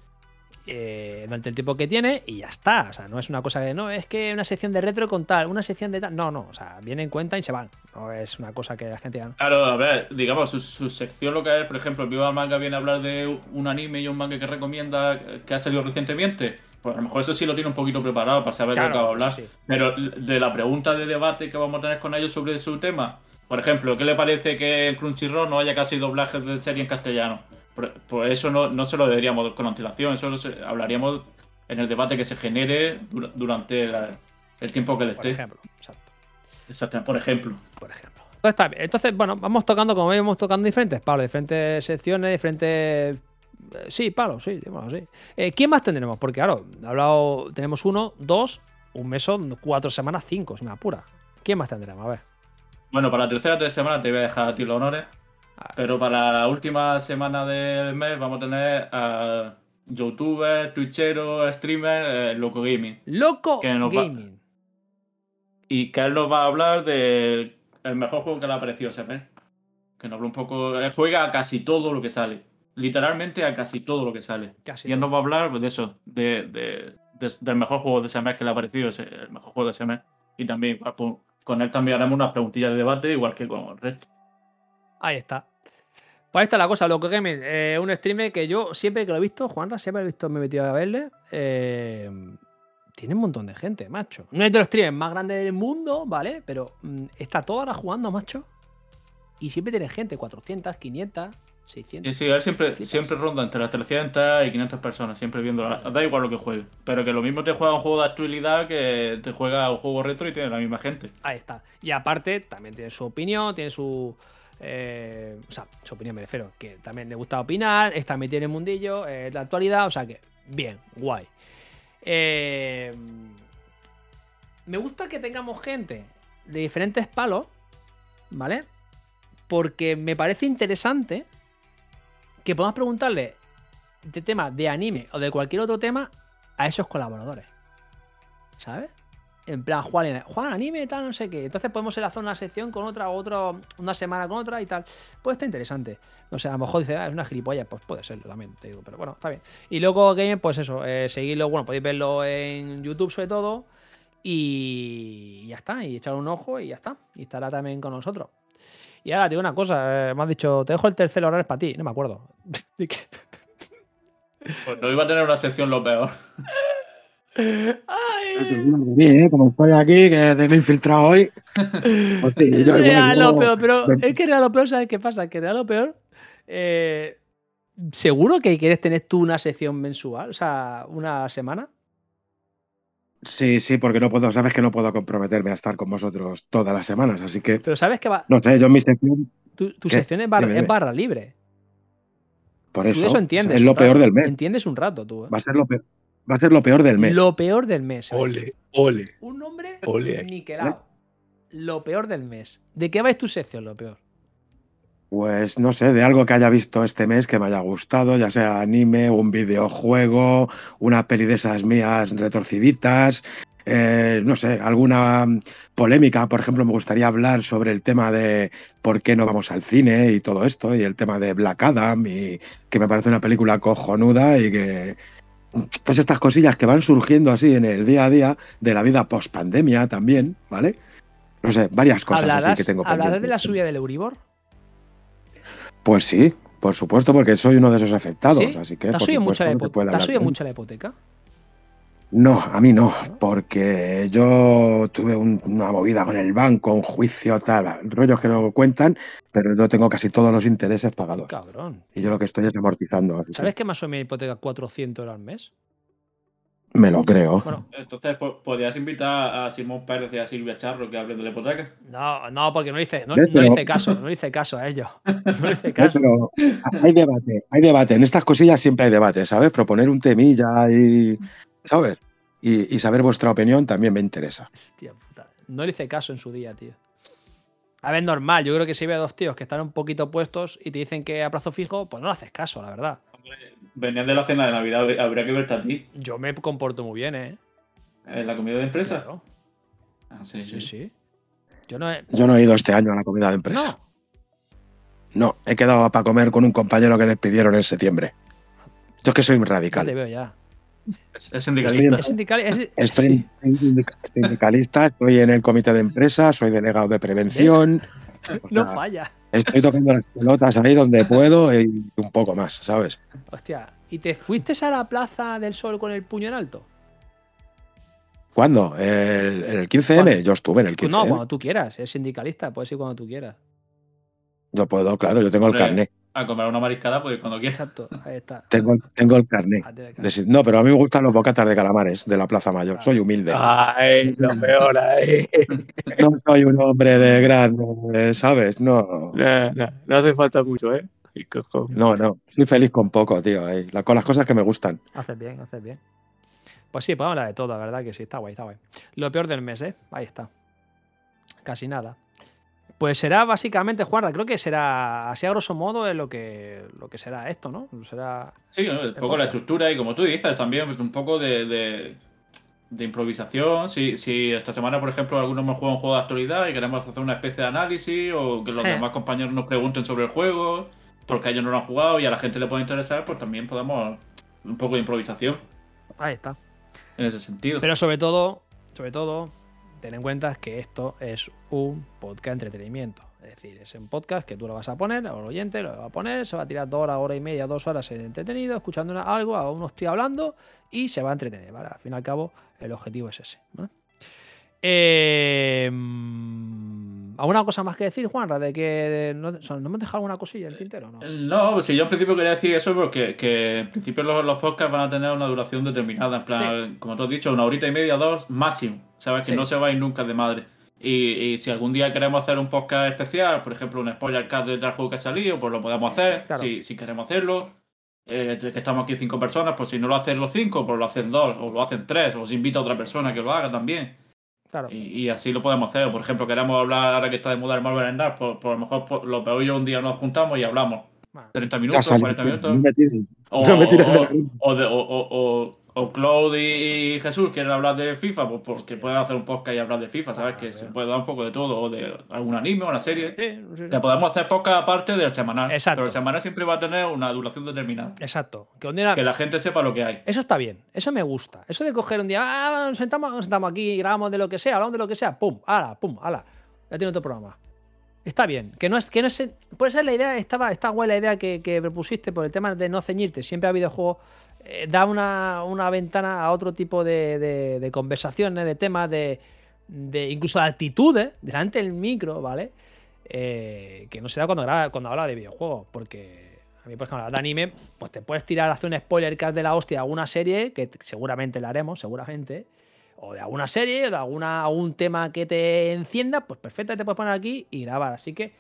eh, durante el tiempo que tiene y ya está. O sea, no es una cosa de no, es que una sección de retro con tal, una sección de tal. No, no. O sea, vienen, cuentan y se van. No es una cosa que la gente diga. Claro, a ver, digamos, su, su sección lo que es, por ejemplo, Viva Manga viene a hablar de un anime y un manga que recomienda que ha salido recientemente. Pues a lo mejor eso sí lo tiene un poquito preparado para saber de lo que va a hablar. sí. Pero de la pregunta de debate que vamos a tener con ellos sobre su tema, por ejemplo, ¿qué le parece que en Crunchyroll no haya casi doblajes de serie en castellano? Pues pues eso no, no se lo deberíamos con antelación, eso lo se- hablaríamos en el debate que se genere dura- durante la- el tiempo que le Por esté. ejemplo. Exacto. Exacto, por ejemplo. Por ejemplo. Entonces, está bien. Entonces, bueno, vamos tocando, como vemos, tocando diferentes palos, diferentes secciones, diferentes. eh, Sí, palos, sí, bueno, sí. Eh, ¿Quién más tendremos? Porque, claro, he hablado, tenemos uno, dos, un mes son cuatro semanas, cinco, si me apura. ¿Quién más tendremos? A ver. Bueno, para la tercera tres semanas te voy a dejar a ti los honores. Pero para la última semana del mes vamos a tener a youtuber, twitchero, streamer, eh, Loco Gaming. Loco Que nos va- Gaming. Y que él nos va a hablar del el mejor juego que le ha parecido ese mes. Que nos habla un poco. Él juega a casi todo lo que sale. Literalmente a casi todo lo que sale. Casi y él todo. nos va a hablar de eso, de, de- de- del mejor juego de ese mes que le ha parecido, ese- el mejor juego de ese mes. Y también pues, con él también haremos unas preguntillas de debate, igual que con el resto. Ahí está. Pues ahí está la cosa, Loco Gaming. eh, un streamer que yo siempre que lo he visto, Juanra, siempre lo he visto, me he metido a verle. eh, tiene un montón de gente, macho. No es de los streamers más grandes del mundo, ¿vale? Pero mm, está toda hora jugando, macho. Y siempre tiene gente, 400, 500, 600. Sí, sí, él siempre, siempre ronda entre las 300 y 500 personas, siempre viendo. Da igual lo que juegue. Pero que lo mismo te juega un juego de actualidad que te juega un juego retro y tiene la misma gente. Ahí está. Y aparte, también tiene su opinión, tiene su. Eh, o sea, su opinión me refiero, que también le gusta opinar, está metido en el mundillo, eh, la actualidad, o sea que, bien, guay. Eh, me gusta que tengamos gente de diferentes palos, ¿vale? porque me parece interesante que podamos preguntarle de temas de anime o de cualquier otro tema a esos colaboradores. ¿Sabes? En plan, Juan, Juan, anime, tal, no sé qué. Entonces podemos hacer una sección con otra, otra, una semana con otra y tal. Pues está interesante. No sé, a lo mejor dice, ah, es una gilipollas, pues puede serlo también, te digo. Pero bueno, está bien. Y luego Game, pues eso, eh, seguirlo, bueno, podéis verlo en YouTube sobre todo. Y ya está, y echar un ojo y ya está. Y estará también con nosotros. Y ahora, te digo una cosa, eh, me has dicho, te dejo el tercer horario para ti, no me acuerdo. pues no iba a tener una sección lo peor. Ay. Como estoy aquí, que tengo infiltrado hoy. era lo peor, pero es que era lo peor, ¿sabes qué pasa? Que era lo peor. Eh, ¿Seguro que quieres tener tú una sección mensual? O sea, una semana. Sí, sí, porque no puedo, sabes que no puedo comprometerme a estar con vosotros todas las semanas, así que. Pero sabes que va. No sé, yo mi sección. Tu, sección es barra, libre. Por eso. eso entiendes. Es lo peor del mes. Entiendes un rato tú. ¿eh? Va a ser lo peor. Va a ser lo peor del mes. Lo peor del mes. Ole, ole. Un nombre ole. niquelado. Lo peor del mes. ¿De qué va tu sección, lo peor? Pues no sé, de algo que haya visto este mes que me haya gustado, ya sea anime, un videojuego, una peli de esas mías retorciditas, eh, no sé, alguna polémica. Por ejemplo, me gustaría hablar sobre el tema de por qué no vamos al cine y todo esto, y el tema de Black Adam, y que me parece una película cojonuda y que. Pues estas cosillas que van surgiendo así en el día a día de la vida post pandemia también, ¿vale? No sé, varias cosas así que tengo ¿Hablarás de la subida del Euribor? Pues sí, por supuesto, porque soy uno de esos afectados. Así que, ¿Te has subido mucho la hipoteca? No, a mí no, porque yo tuve una movida con el banco, un juicio, tal, rollos que no cuentan, pero yo tengo casi todos los intereses pagados. Cabrón. Y yo lo que estoy es amortizando. ¿Sabes que más subido mi hipoteca 400 euros al mes? Me lo creo. Bueno, entonces podrías invitar a Simón Pérez y a Silvia Charro que hablen de la hipoteca. No, no, porque no hice, no, hice caso, no hice caso a ellos. No hice caso. Pero hay debate, hay debate. En estas cosillas siempre hay debate, ¿sabes? Proponer un temilla y ¿sabes? Y, saber vuestra opinión también me interesa. Hostia puta. No le hice caso en su día, tío. A ver, normal. Yo creo que si ve a dos tíos que están un poquito puestos y te dicen que a plazo fijo, pues no le haces caso, la verdad. Venían de la cena de Navidad, habría que verte a ti. Yo me comporto muy bien, ¿eh? ¿En la comida de empresa? Ah, sí, sí, sí. Yo, no he... Yo no he ido este año a la comida de empresa. No. No, he quedado para comer con un compañero que despidieron en septiembre. Yo es que soy radical. Ya te veo ya. Es, sindicalista. Estoy, sindicalista, estoy en el comité de empresa, soy delegado de prevención. no falla. Estoy tocando las pelotas ahí donde puedo y un poco más, ¿sabes? Hostia, ¿y te fuiste a la Plaza del Sol con el puño en alto? ¿Cuándo? ¿El, el 15M? Yo estuve en el 15M. No, cuando tú quieras, es sindicalista, puedes ir cuando tú quieras. Yo puedo, claro, yo tengo el carnet a comer una mariscada, pues cuando quieras. Exacto, ahí está. Tengo, tengo el carnet. Ah, no, pero a mí me gustan los bocatas de calamares de la Plaza Mayor. Soy humilde. Ay, lo peor ahí. No soy un hombre de grande, ¿sabes? No. No, no, no hace falta mucho, ¿eh? No, no. Soy feliz con poco, tío. Con las cosas que me gustan. Haces bien, haces bien. Pues sí, podemos hablar de todo, la verdad que sí. Está guay, está guay. Lo peor del mes, ¿eh? Ahí está. Casi nada. Pues será básicamente, Juanra, creo que será así a grosso modo lo que, lo que será esto, ¿no? Será sí, un poco la estructura y como tú dices, también un poco de, improvisación. Si, si, esta semana, por ejemplo, algunos hemos jugado un juego de actualidad y queremos hacer una especie de análisis o que los eh. demás compañeros nos pregunten sobre el juego, porque ellos no lo han jugado y a la gente le puede interesar, pues también podemos un poco de improvisación. Ahí está. En ese sentido. Pero sobre todo, sobre todo, ten en cuenta que esto es un podcast de entretenimiento. Es decir, es un podcast que tú lo vas a poner, o el oyente lo va a poner, se va a tirar dos horas, hora y media, dos horas entretenido, escuchando algo, a uno estoy hablando y se va a entretener. Al fin y al cabo, el objetivo es ese. Eh, ¿Alguna cosa más que decir, Juanra? ¿De que no, hemos dejado alguna cosilla en el tintero? No, no pues si yo en principio quería decir eso porque que en principio los, los podcasts van a tener una duración determinada. En plan, como tú has dicho, una horita y media, dos máximo. Sabes que no se va a ir nunca de madre. Y, si algún día queremos hacer un podcast especial, por ejemplo, un spoiler cast de tal juego que ha salido, pues lo podemos hacer. Si, si, queremos hacerlo. Eh, que estamos aquí cinco personas, pues si no lo hacen los cinco, pues lo hacen dos, o lo hacen tres, o os invita a otra persona que lo haga también. Claro. Y, y así lo podemos hacer. Por ejemplo, queremos hablar, ahora que está de moda el Marvel Snap, pues, pues a lo mejor pues, lo peor yo un día nos juntamos y hablamos. Bueno, 30 Ya minutos, salió, 40 minutos. no me tires- no me tires o- o de- o- o- o- o Claude y Jesús quieren hablar de FIFA, pues porque pueden hacer un podcast y hablar de FIFA, ¿sabes? Ah, que se puede dar un poco de todo, o de algún anime una serie. sí, no sé. Te podemos hacer podcast aparte del semanal. Exacto. Pero el semanal siempre va a tener una duración determinada. Exacto. Que un día- Que la gente sepa lo que hay. Eso está bien, eso me gusta. Eso de coger un día, ah, nos sentamos, nos sentamos aquí, grabamos de lo que sea, hablamos de lo que sea, pum, ala, pum, ala. Ya tiene otro programa. Está bien, que no es, que no es, puede ser la idea, estaba, está guay la idea que, que propusiste por el tema de no ceñirte siempre a videojuegos, eh, da una, una ventana a otro tipo de, de- de conversaciones, de temas, de, incluso de actitudes delante del micro, ¿vale? Eh, que no se da cuando, graba- cuando habla de videojuegos, porque a mí, por ejemplo, de anime, pues te puedes tirar a hacer un spoiler cast de la hostia a alguna serie, que seguramente la haremos, seguramente, o de alguna serie, o de alguna, algún tema que te encienda, pues perfecto, te puedes poner aquí y grabar. Así que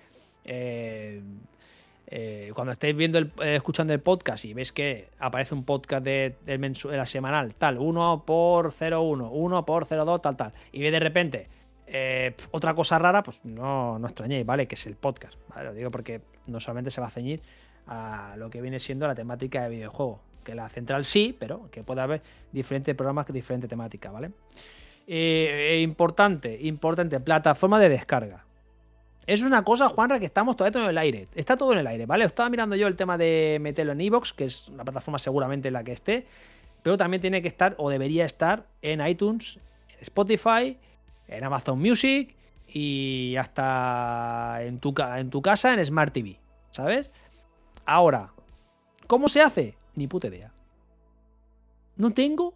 eh, eh, cuando estéis viendo el, eh, escuchando el podcast y ves que aparece un podcast de, de la semanal, tal, 1 por 01, 1 por 02, tal, tal, y ve de repente eh, otra cosa rara, pues no, no extrañéis, ¿vale? Que es el podcast, ¿vale? Lo digo porque no solamente se va a ceñir a lo que viene siendo la temática de videojuego. Que la central sí, pero que puede haber diferentes programas con diferente temática, ¿vale? Importante, importante, plataforma de descarga. Es una cosa, Juanra, que estamos todavía en el aire. Está todo en el aire, ¿vale? Estaba mirando yo el tema de meterlo en Evox, que es una plataforma seguramente en la que esté, pero también tiene que estar, o debería estar, en iTunes, en Spotify, en Amazon Music y hasta en tu, en tu casa en Smart TV, ¿sabes? Ahora, ¿cómo se hace? Ni puta idea. No tengo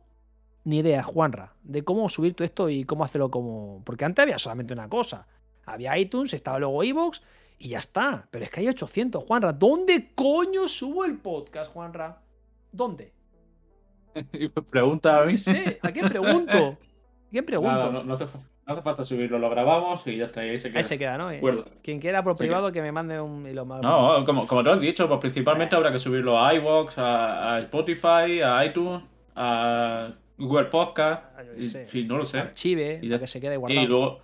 ni idea, Juanra, de cómo subir todo esto y cómo hacerlo como... Porque antes había solamente una cosa. Había iTunes, estaba luego Evox y ya está. Pero es que hay 800, Juanra. ¿Dónde coño subo el podcast, Juanra? ¿Dónde? Pregunta a mí. No sé, ¿a quién pregunto? ¿A quién pregunto? Nada, no, no hace, fa- no hace falta subirlo, lo grabamos y ya está, ahí se queda. Ahí se queda, ¿no? Acuerdo. Quien quiera por privado que me mande un hilo más. No, como, como te has dicho, pues principalmente habrá que subirlo a iVoox, a, a Spotify, a iTunes, a Google Podcast. Ah, yo y- fin, no lo sé. Archive, Y ya- que se quede guardado. Y luego,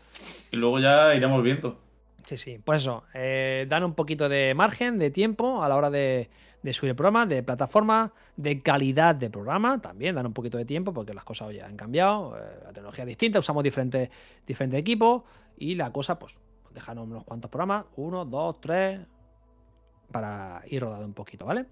y luego ya iremos viendo. Sí, sí. Pues eso, eh, dan un poquito de margen, de tiempo a la hora de, de subir el programa, de plataforma, de calidad de programa, también dan un poquito de tiempo porque las cosas ya han cambiado, eh, la tecnología es distinta, usamos diferentes, diferentes equipos y la cosa, pues, dejaron unos cuantos programas, uno, dos, tres, para ir rodando un poquito, ¿vale?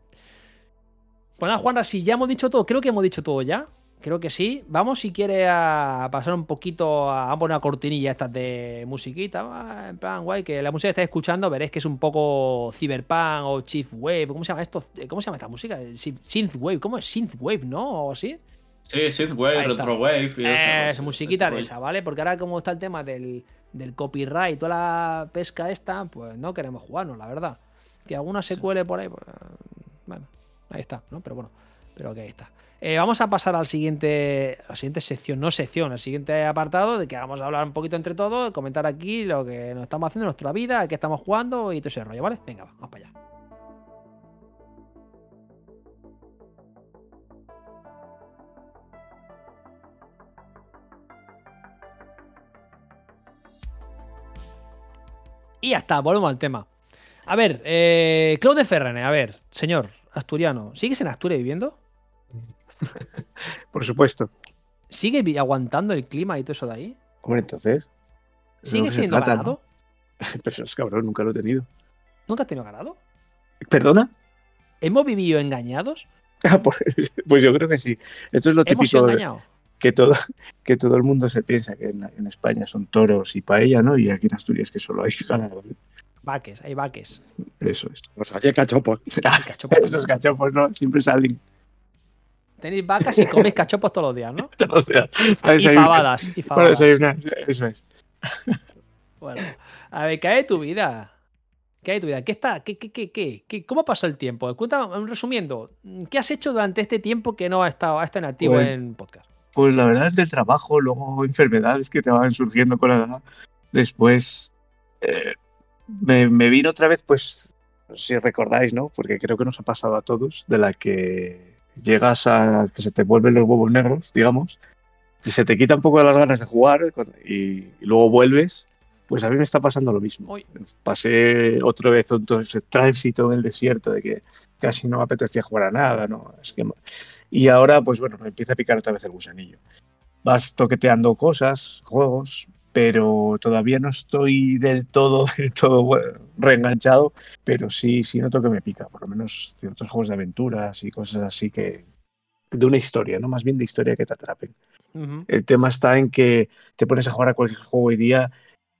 Pues nada, Juanra, si ya hemos dicho todo, creo que hemos dicho todo ya. Creo que sí. Vamos, si quiere, a pasar un poquito a, a poner una cortinilla estas de musiquita. En plan, guay, que la música que estáis escuchando veréis que es un poco cyberpunk o chief wave. ¿Cómo se llama esto? ¿Cómo se llama esta música? Synth wave. ¿Cómo es synth wave, no? ¿O así? Sí, Synthwave. Retrowave eso. Es ese- musiquita ese de esa, ¿vale? Porque ahora como está el tema del, del copyright y toda la pesca esta, pues no queremos jugarnos, la verdad. Que alguna se cuele por ahí, pues, bueno, ahí está, ¿no? Pero bueno, pero que ahí está. Eh, vamos a pasar al siguiente, a la siguiente sección, no sección, al siguiente apartado, de que vamos a hablar un poquito entre todos, comentar aquí lo que nos estamos haciendo en nuestra vida, qué estamos jugando y todo ese rollo, ¿vale? Venga, va, vamos para allá. Y ya está, volvemos al tema. A ver, eh, Claude Ferrane, a ver, señor asturiano, ¿sigues en Asturias viviendo? Por supuesto. ¿Sigues vi- aguantando el clima y todo eso de ahí? Hombre, entonces. de lo ¿Sigues que se teniendo trata, ganado? ¿no? Pero es cabrón, nunca lo he tenido. ¿Nunca has tenido ganado? ¿Perdona? ¿Hemos vivido engañados? Ah, Pues, pues yo creo que sí. Esto es lo ¿Hemos sido típico que todo, que todo el mundo se piensa que en, en España son toros y paella, ¿no? Y aquí en Asturias que solo hay ganado. Vaques, hay vaques. Eso es. Pues allí cachopos. Hay cachopos. Esos cachopos, ¿no? Siempre salen. Tenéis vacas y coméis cachopos todos los días, ¿no? O sea, para Y fabadas. Y fabadas. Eso es. Bueno, a ver, ¿qué hay de tu vida? ¿Qué hay de tu vida? ¿Qué está? ¿Qué, qué, qué, qué, qué- ¿Cómo pasa el tiempo? Cuéntame, resumiendo, ¿qué has hecho durante este tiempo que no has estado, has estado inactivo Pues- en podcast? Pues la verdad es del trabajo, luego enfermedades que te van surgiendo con la edad. Después eh, me, me vino otra vez, pues, si recordáis, ¿no? Porque creo que nos ha pasado a todos, de la que llegas a que se te vuelven los huevos negros, digamos, se te quita un poco las ganas de jugar y, y luego vuelves, pues a mí me está pasando lo mismo. Uy. Pasé otra vez todo ese tránsito en el desierto de que casi no me apetecía jugar a nada, ¿no? Es que, y ahora, pues bueno, me empieza a picar otra vez el gusanillo. Vas toqueteando cosas, juegos, pero todavía no estoy del todo, del todo bueno, reenganchado, pero sí, sí noto que me pica, por lo menos ciertos juegos de aventuras y cosas así que de una historia, ¿no? Más bien de historia que te atrapen. Ujú. El tema está en que te pones a jugar a cualquier juego hoy día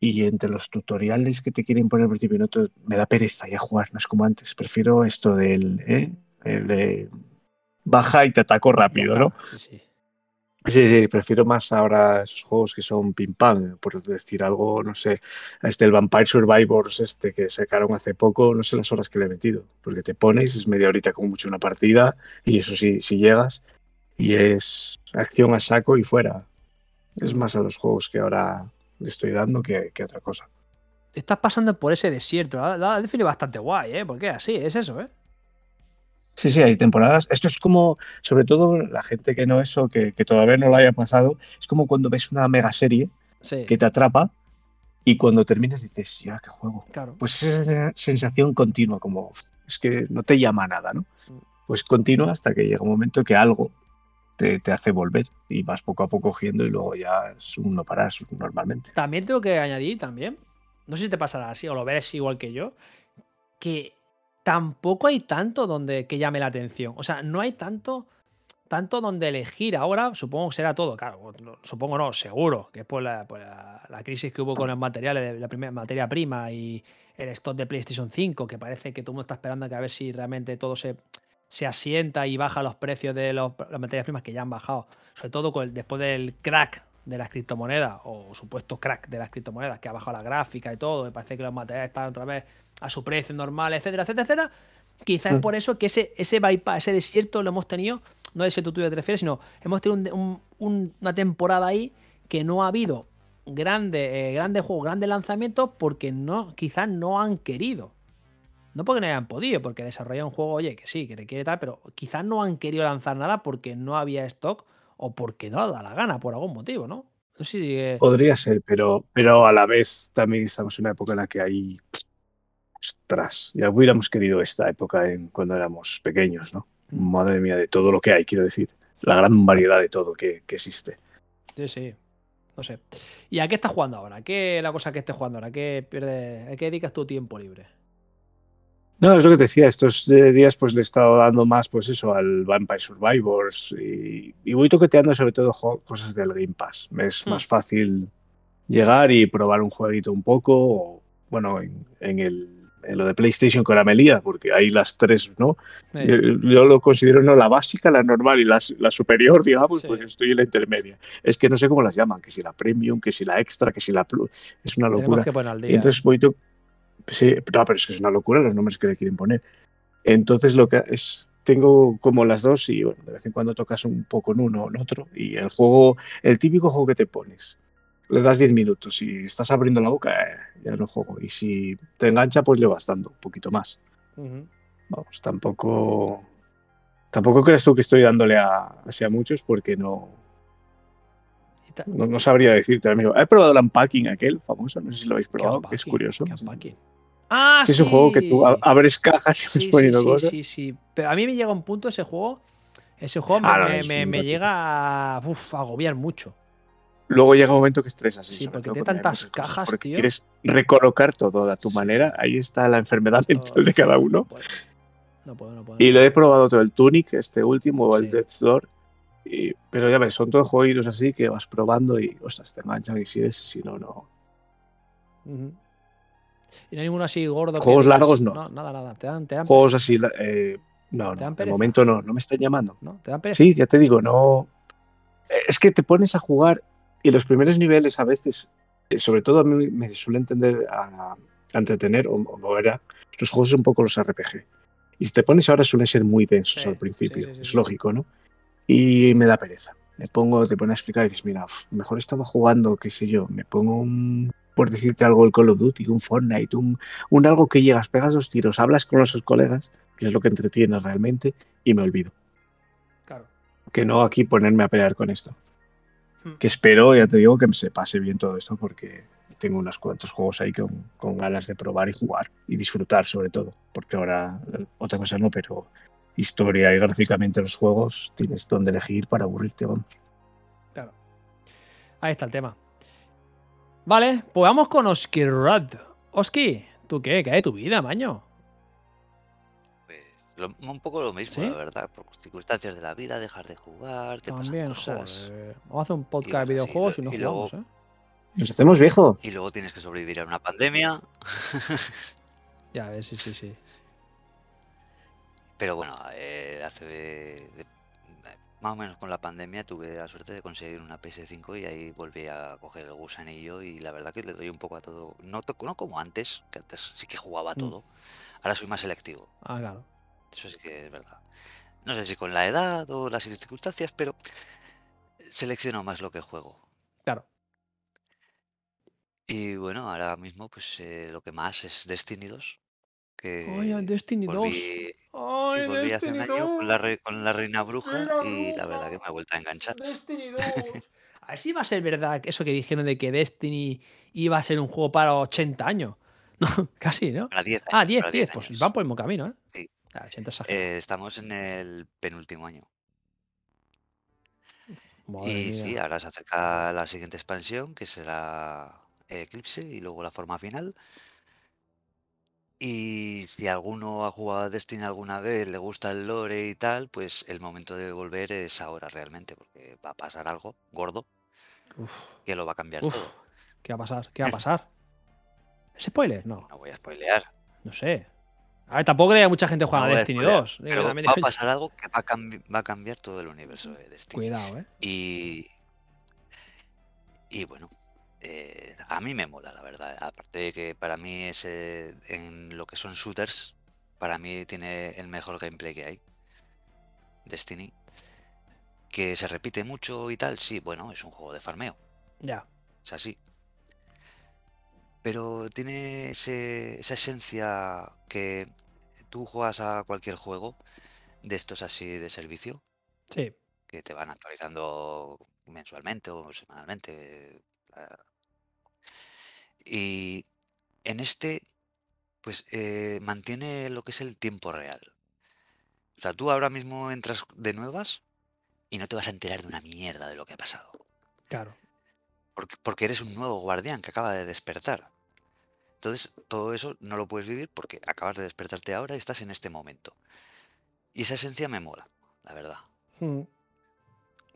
y entre los tutoriales que te quieren poner al principio me da pereza ya jugar, no es como antes. Prefiero esto del, ¿eh? El de baja y te ataco rápido. ¿no? Sí, sí. Sí, sí, prefiero más ahora esos juegos que son pim pam, por decir algo, no sé, a este el Vampire Survivors este que sacaron hace poco, no sé las horas que le he metido, porque te pones, es media horita como mucho una partida, y eso sí, si llegas, y es acción a saco y fuera. Es más a los juegos que ahora le estoy dando que, que otra cosa. Estás pasando por ese desierto. La define bastante guay, ¿eh? Porque así, es eso, ¿eh? Sí, sí, hay temporadas. Esto es como, sobre todo la gente que no eso, que, que todavía no lo haya pasado, es como cuando ves una mega serie Sí. que te atrapa y cuando terminas dices, ya, qué juego. Claro. Pues es esa sensación continua, como es que no te llama a nada, ¿no? Mm. Pues continua hasta que llega un momento que algo te, te hace volver y vas poco a poco cogiendo y luego ya es un no parar normalmente. También tengo que añadir también, no sé si te pasará así o lo verás igual que yo, que tampoco hay tanto donde que llame la atención. O sea, no hay tanto tanto donde elegir. Ahora, supongo que será todo, claro, supongo no, seguro, que es por la, la, crisis que hubo con los materiales, la primera materia prima y el stock de PlayStation 5, que parece que todo el mundo está esperando que a ver si realmente todo se, se asienta y baja los precios de los- las materias primas que ya han bajado, sobre todo con el- después del crack de las criptomonedas o supuesto crack de las criptomonedas que ha bajado la gráfica y todo, y parece que los materiales están otra vez a su precio normal, etcétera, etcétera, etcétera. Quizás es Mm. por eso que ese, ese bypass, ese desierto lo hemos tenido, no ese tú te refieres, sino hemos tenido un- un- un- una temporada ahí que no ha habido grandes eh, grandes juegos, grandes lanzamientos, porque no, quizás no han querido. No porque no hayan podido, porque desarrollar un juego, oye, que sí, que requiere tal, pero quizás no han querido lanzar nada porque no había stock o porque no da la gana, por algún motivo, ¿no? No sé si. eh, Podría ser, pero, pero a la vez también estamos en una época en la que hay... Ostras, ya hubiéramos querido esta época en, cuando éramos pequeños, ¿no? Mm. Madre mía, de todo lo que hay, quiero decir. La gran variedad de todo que, que existe. Sí, sí. No sé. ¿Y a qué estás jugando ahora? ¿Qué es la cosa que estés jugando ahora? ¿Qué pierdes, ¿A qué dedicas tu tiempo libre? No, es lo que te decía, estos eh, días pues le he estado dando más pues eso al Vampire Survivors y, y voy toqueteando sobre todo cosas del Game Pass. Me es Hmm. más fácil llegar y probar un jueguito un poco, o, bueno, en, en el, en lo de PlayStation me lía, porque hay las tres, ¿no? Eh, Yo, yo lo considero no la básica, la normal y la, la superior, digamos, Sí. pues estoy en la intermedia. Es que no sé cómo las llaman, que si la Premium, que si la Extra, que si la Plus, es una locura. Y entonces voy Sí, no, pero es que es una locura los nombres que le quieren poner. Entonces lo que es, tengo como las dos y bueno, de vez en cuando tocas un poco en uno o en otro. Y el juego, el típico juego que te pones, le das 10 minutos y estás abriendo la boca, eh, ya no juego. Y si te engancha, pues le vas dando un poquito más. Vamos, tampoco. Tampoco creas tú que estoy dándole a, así a muchos porque no, no, no sabría decirte, amigo. He probado el unpacking aquel famoso, no sé si lo habéis ¿Qué probado, que es curioso. Ah, Sí, es un juego que tú abres cajas y vas Sí, sí, poniendo sí, cosas. sí, sí. Pero a mí me llega un punto ese juego. Ese juego Ah, me, no, me- es me- un me ratito. llega a, uf, a agobiar mucho. Luego llega un momento que estresas. Sí, porque hay tantas cosas, cajas, porque tío. quieres recolocar todo a tu manera. Ahí está la enfermedad No, mental de cada No uno. puedo, no puedo. No puedo, Y no lo he probado todo el Tunic, este último, o el Sí. Death's Door. y- pero ya ves, son todos juegos así que vas probando y, ostras, te enganchan y si es, si no, no. Y no hay ninguno así gordo. Juegos largos, no. Nada, nada. Te dan, te dan, Juegos así, eh, no, ¿Te dan no, de momento no, no me están llamando. ¿no? Te dan pereza. Sí, ya te digo, no. Es que te pones a jugar y los primeros niveles a veces, eh, sobre todo a mí me suele entender a, a entretener, o, o era, los juegos un poco los RPG. Y si te pones ahora suelen ser muy densos Sí, al principio, sí, sí, sí, es lógico, ¿no? Y me da pereza. Me pongo, te pones a explicar y dices, mira, uf, mejor estaba jugando, qué sé yo, me pongo un, por decirte algo, el Call of Duty, un Fortnite, un, un algo que llegas, pegas dos tiros, hablas con los colegas, que es lo que entretiene realmente, y me olvido Claro. que no aquí ponerme a pelear con esto. Hmm. que espero, ya te digo, que se pase bien todo esto porque tengo unos cuantos juegos ahí con, con ganas de probar y jugar y disfrutar sobre todo, porque ahora eh, otra cosa no, pero historia y gráficamente los juegos tienes donde elegir para aburrirte, vamos. Claro. Ahí está el tema. Vale, pues vamos con Oski Rad. Oski, ¿tú qué? ¿Qué hay de tu vida, maño? Lo- un poco lo mismo, ¿Sí? la verdad. Por circunstancias de la vida, dejar de jugar, te pasan También, cosas. joder. Vamos a hacer un podcast de videojuegos y y luego- jugamos, ¿eh? Nos hacemos viejos. Y luego tienes que sobrevivir a una pandemia. Ya ves, sí, sí, sí. Pero bueno, eh, hace de- más o menos con la pandemia tuve la suerte de conseguir una PS5 y ahí volví a coger el gusanillo y la verdad que le doy un poco a todo. No, no como antes, que antes sí que jugaba a Mm. todo. Ahora soy más selectivo. Ah, claro. Eso sí que es verdad. No sé si con la edad o las circunstancias, pero selecciono más lo que juego. Claro. Y bueno, ahora mismo pues eh, lo que más es Destiny 2. Que Ay, el Destiny 2. volví, y Ay, volví hace un Destiny año con la, 2. re- con la Reina Bruja Reina y la verdad que me ha vuelto a enganchar. Destiny 2. A ver si va a ser verdad eso que dijeron de que Destiny iba a ser un juego para 80 años. No, casi, ¿no? Para 10 Ah, años, 10, para 10. 10 Pues van por el mismo camino, ¿eh? Sí. Ah, 80 exagerado. Eh, estamos en el penúltimo año. Madre Y sí, ahora se acerca la siguiente expansión, que será Eclipse y luego la forma final. Y si alguno ha jugado a Destiny alguna vez, le gusta el lore y tal, pues el momento de volver es ahora realmente, porque va a pasar algo gordo Uf, que lo va a cambiar uf. todo. ¿Qué va a pasar? ¿Qué va a pasar? ¿Es spoiler? No, No voy a spoilear. no sé. A ver, tampoco creo que mucha gente juega a Destiny spoilear, 2. Digo, pero también va a pasar algo que va a, cambi- va a cambiar todo el universo de Destiny. Cuidado, ¿eh? Y, y bueno, eh, a mí me mola, la verdad. Aparte de que para mí es eh, en lo que son shooters, para mí tiene el mejor gameplay que hay. Destiny. Que se repite mucho y tal, sí, bueno, es un juego de farmeo, Ya. es así. Pero tiene ese- esa esencia que tú juegas a cualquier juego de estos así de servicio, Sí. que te van actualizando mensualmente o semanalmente. Y en este, pues eh, mantiene lo que es el tiempo real. O sea, tú ahora mismo entras de nuevas y no te vas a enterar de una mierda de lo que ha pasado. Claro. Porque, eres un nuevo guardián que acaba de despertar. Entonces, todo eso no lo puedes vivir porque acabas de despertarte ahora y estás en este momento. Y esa esencia me mola, la verdad. Mm.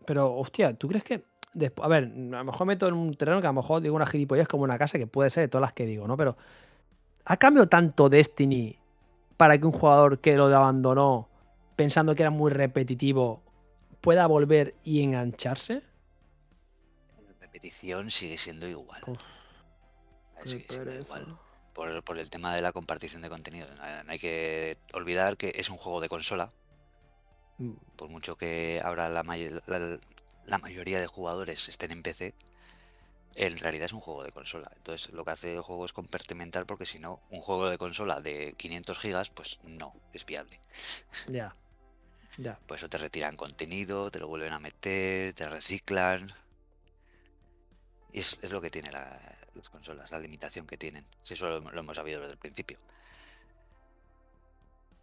Pero, hostia, ¿tú crees que después, a ver, a lo mejor meto en un terreno que a lo mejor digo una gilipollez como una casa que puede ser de todas las que digo, ¿no? Pero ¿ha cambiado tanto Destiny para que un jugador que lo abandonó pensando que era muy repetitivo pueda volver y engancharse? La repetición sigue siendo igual. Uf, Sigue siendo igual. Por, por el tema de la compartición de contenido. No, hay que olvidar que es un juego de consola. Mm, Por mucho que ahora la, may- la- la mayoría de jugadores estén en PC, en realidad es un juego de consola. Entonces lo que hace el juego es compartimentar porque si no, un juego de consola de 500 gigas, pues no es viable. Ya. Ya. Por eso te retiran contenido, te lo vuelven a meter, te reciclan. Y es, es lo que tiene la- las consolas, la limitación que tienen. Si eso lo, lo hemos sabido desde el principio.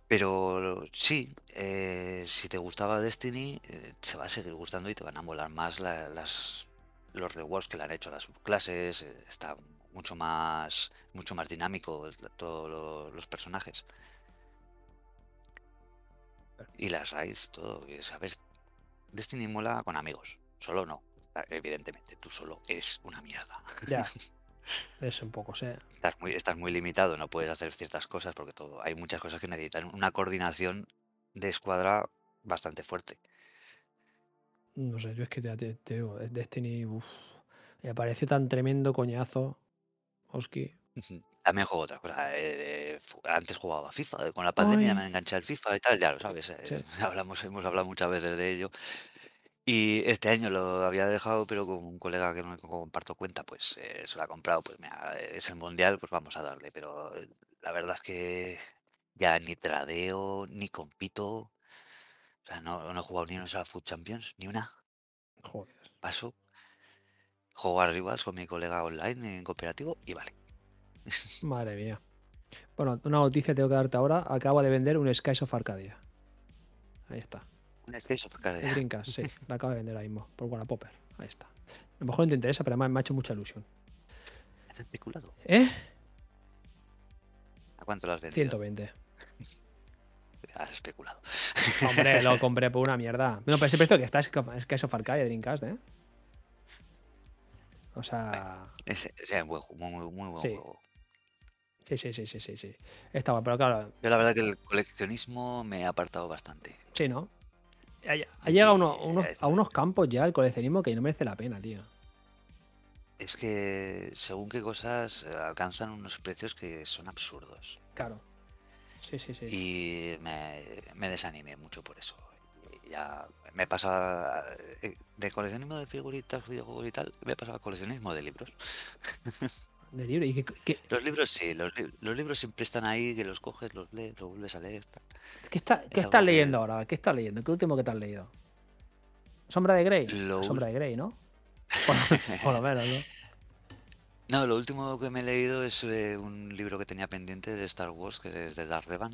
Pero sí, eh, si te gustaba Destiny, eh, te va a seguir gustando y te van a molar más la- las, los rewards que le han hecho a las subclases. eh, está mucho más, mucho más dinámico todos lo- los personajes. Y las raids, todo. es, a ver, Destiny mola con amigos. Solo no. Ah, Evidentemente, tú solo eres una mierda. Ya. Es un poco, sé. Estás muy, estás muy limitado, no puedes hacer ciertas cosas porque todo, hay muchas cosas que necesitan una coordinación de escuadra bastante fuerte. No sé, yo es que te, te- te digo, es Destiny, me parece tan tremendo coñazo, Oski. También juego otra cosa. eh, fu- antes jugaba FIFA, eh, con la pandemia Ay. me enganché al FIFA y tal, ya lo sabes. eh, Sí. hablamos, hemos hablado muchas veces de ello. Y este año lo había dejado, pero con un colega que no comparto cuenta, pues eh, se lo ha comprado. Pues mira, es el mundial, pues vamos a darle. Pero eh, la verdad es que ya ni tradeo, ni compito. O sea, no, no he jugado ni una sola Food Champions, ni una. Joder. Paso. juego a Rivals con mi colega online en cooperativo y vale. Madre mía. Bueno, una noticia tengo que darte ahora. Acabo de vender un Skies of Arcadia. Ahí está. Un Space of El Arcadia. Dreamcast, sí. La acabo de vender ahora mismo. Por Wallapopper. Ahí está. A lo mejor no te interesa, pero además me ha hecho mucha ilusión. ¿Has especulado? ¿Eh? ¿A cuánto lo has vendido? 120. Has especulado. Hombre, lo compré por una mierda. No, pero ese precio que está es que es es Arcadia Dreamcast, ¿eh? O sea. Ese es buen, ju- muy, muy, muy buen Sí. juego. Sí, sí, sí, sí, sí, sí. Está bueno, pero claro, Yo la verdad que el coleccionismo me ha apartado bastante. sí, ¿no? Ha, llegado a unos, a campos ya el coleccionismo que no merece la pena, tío. Es que según qué cosas eh, alcanzan unos precios que son absurdos. Claro. Sí, sí, sí. Y me, me desanimé mucho por eso. Ya me pasa eh, de coleccionismo de figuritas, videojuegos y tal, me he pasado a coleccionismo de libros. De libro. ¿Y qué, qué- Los libros sí, los, li- los libros siempre están ahí, que los coges, los lees, los vuelves a leer. tal. qué está, qué Es estás que- leyendo ahora? ¿Qué estás leyendo? ¿Qué último que te has leído? ¿Sombra de Grey? Lo Sombra de Grey, ¿no? Por, lo menos, ¿no? No, lo último que me he leído es eh, un libro que tenía pendiente de Star Wars, que es de Dark Revan.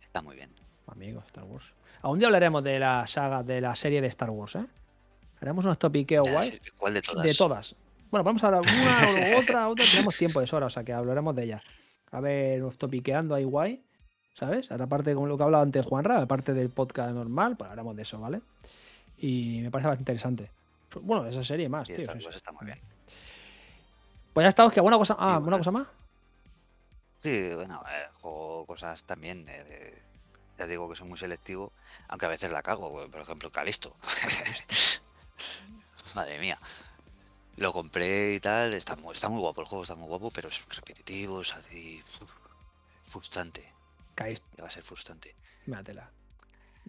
Está muy bien. Amigos, Star Wars. Algún día hablaremos de la saga, de la serie de Star Wars, ¿eh? Haremos unos topiqueos Ya, guay. ¿Cuál de todas? De todas. Bueno, vamos a hablar una o otra, otra. Tenemos tiempo de sobra, o sea que hablaremos de ellas. A ver, nos topiqueando ahí guay. ¿Sabes? Ahora, aparte, como lo que ha hablado antes Juanra, aparte del podcast normal, pues hablamos de eso, ¿vale? Y me parece bastante interesante. Bueno, de esa serie más, Y tío. Wars sí. está muy bien. Pues ya está, hostia, buena cosa. Ah, ¿una cosa más? Sí, bueno, eh, juego cosas también. eh, ya digo que soy muy selectivo, aunque a veces la cago. pues, Por ejemplo, Calisto. Madre mía. Lo compré y tal. Está muy, está muy guapo el juego, está muy guapo, pero es repetitivo, es así. frustrante. Caís, Va a ser frustrante.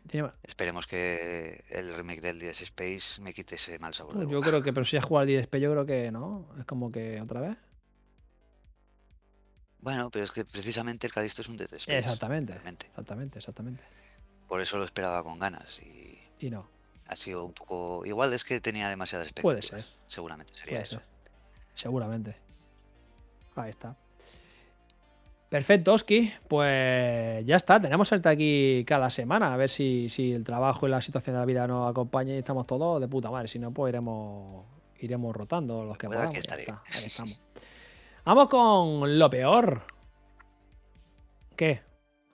Tiene- Esperemos que el remake del DS Space me quite ese mal sabor. Yo creo que, pero si has jugado al DSP, yo creo que no. Es como que otra vez. Bueno, pero es que precisamente el Calisto es un Dead Space. Exactamente. realmente. Exactamente, exactamente. Por eso lo esperaba con ganas y Y no. Ha sido un poco. Igual es que tenía demasiadas Puede expectativas. ser. Seguramente sería Puede eso. ser. Seguramente. Ahí está. Perfecto, Oski. Pues ya está. Tenemos suerte aquí cada semana. A ver si, si el trabajo y la situación de la vida nos acompaña y estamos todos de puta madre. Si no, pues iremos, iremos rotando los que podamos. Ahí estamos. Vamos con lo peor. ¿Qué?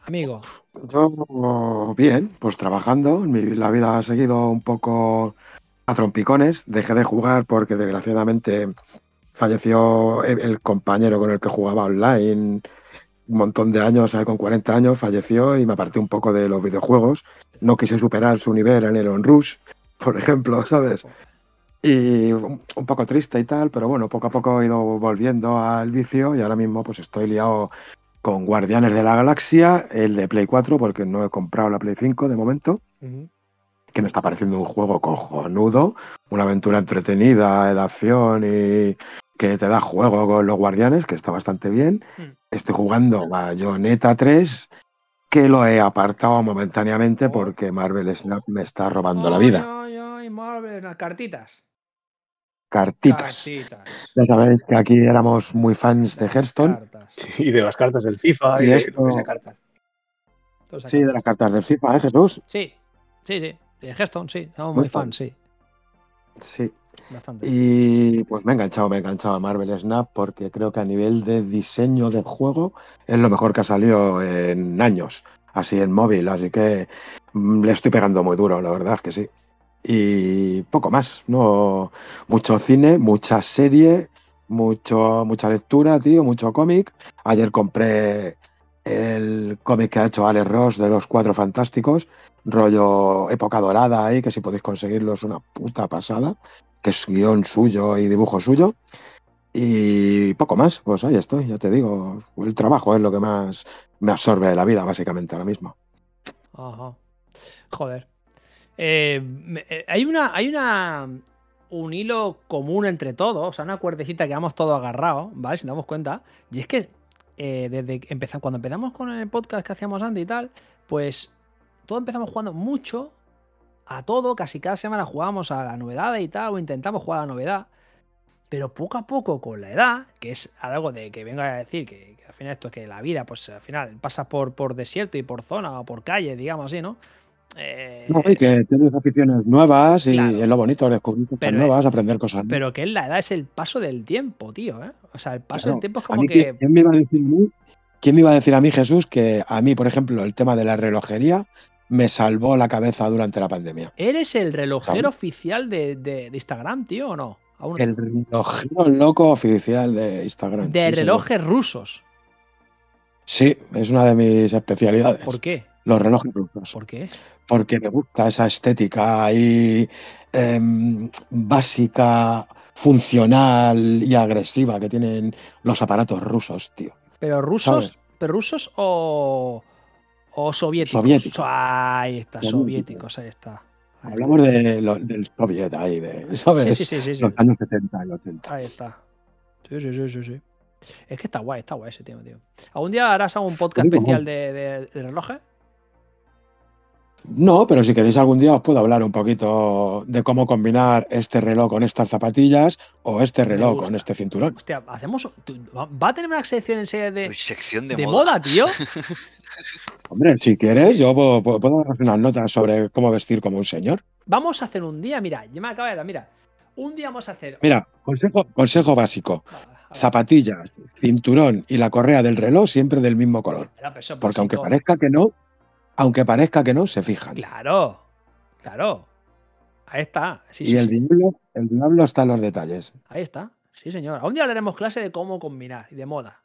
Amigo. Yo, bien, pues trabajando. La vida ha seguido un poco a trompicones. Dejé de jugar porque desgraciadamente falleció el, compañero con el que jugaba online un montón de años, ¿sabes? con 40 años, falleció y me aparté un poco de los videojuegos. No quise superar su nivel en el Onrush, por ejemplo, ¿sabes? Y un poco triste y tal, pero bueno, poco a poco he ido volviendo al vicio y ahora mismo pues estoy liado con Guardianes de la Galaxia, el de Play 4, porque no he comprado la Play 5 de momento, que me está pareciendo un juego cojonudo, una aventura entretenida, de acción y que te da juego con los Guardianes, que está bastante bien. Mm. Estoy jugando Bayonetta 3, que lo he apartado momentáneamente Oh. porque Marvel Snap me está robando la vida. Ay, ay, Marvel, las cartitas. Cartitas. Cartitas. Ya sabéis que aquí éramos muy fans de Hearthstone. Y de las cartas del FIFA y, Y de esto- cartas. Sí, de las cartas del FIFA, ¿eh, Jesús? Sí, sí, sí. De Hearthstone, sí. Somos Muy muy fans, sí. Sí. Bastante. Y pues me he enganchado, me he enganchado a Marvel Snap porque creo que a nivel de diseño de juego es lo mejor que ha salido en años, así en móvil, así que mm, le estoy pegando muy duro, la verdad es que sí. Y poco más, no mucho cine, mucha serie, mucho, mucha lectura, tío, mucho cómic. Ayer compré el cómic que ha hecho Alex Ross de los Cuatro Fantásticos, rollo época dorada ahí, que si podéis conseguirlo es una puta pasada que es guion suyo y dibujo suyo. Y poco más, pues ahí estoy, ya te digo. El trabajo es lo que más me absorbe de la vida, básicamente, ahora mismo. Ajá. Joder. Eh, eh, hay una. Hay una. Un hilo común entre todos, o sea, una cuerdecita que vamos todos agarrados, ¿vale? Si nos damos cuenta. Y es que eh, desde que cuando empezamos con el podcast que hacíamos antes y tal, pues todos empezamos jugando mucho a todo, casi cada semana jugábamos a la novedad y tal, o intentamos jugar a la novedad. Pero poco a poco, con la edad, que es algo de que vengo a decir que, que al final esto es que la vida, pues al final pasas por, por desierto y por zona o por calle, digamos así, ¿no? Eh, No, y que tienes aficiones nuevas y Claro. es lo bonito, descubrir cosas Pero, nuevas, aprender cosas nuevas. pero que es la edad, es el paso del tiempo, tío, ¿eh? O sea, el paso Claro. del tiempo es como que. ¿quién, me iba a decir a mí, quién me iba a decir a mí, Jesús, que a mí, por ejemplo, el tema de la relojería me salvó la cabeza durante la pandemia? ¿Eres el relojero ¿Sabes? oficial de, de- de Instagram, tío, o no? Aún no. El relojero loco oficial de Instagram. de sí, señor. relojes rusos. Sí, es una de mis especialidades. ¿Por qué? Los relojes rusos. ¿Por qué? Porque me gusta esa estética ahí em, básica, funcional y agresiva que tienen los aparatos rusos, tío. ¿Pero rusos, ¿Sabes? pero rusos o, o soviéticos? Soviéticos. Ahí está, Soviéticos. ahí está. Ahí Hablamos de lo- del soviet ahí, de, ¿sabes? Sí, sí, sí. Los años 70 y 80. Ahí está. Sí, sí, sí, sí, sí. Es que está guay, está guay ese tema, tío. ¿Algún día harás algún podcast especial de, de- de relojes? No, pero si queréis algún día os puedo hablar un poquito de cómo combinar este reloj con estas zapatillas o este reloj con este cinturón. Hostia, hacemos. ¿Va a tener una sección en serie de, sección de, de moda. moda, tío? Hombre, si quieres, yo puedo, puedo- daros unas notas sobre cómo vestir como un señor. Vamos a hacer un día, mira, yo me acabo de dar, mira. Un día vamos a hacer. Mira, consejo, consejo básico. Zapatillas, cinturón y la correa del reloj siempre del mismo color. Porque aunque parezca que no, aunque parezca que no, se fijan. Claro, claro. Ahí está. Sí, y sí, el sí. diablo, el diablo está en los detalles. Ahí está. Sí, señor. A un día hablaremos clase de cómo combinar y de moda.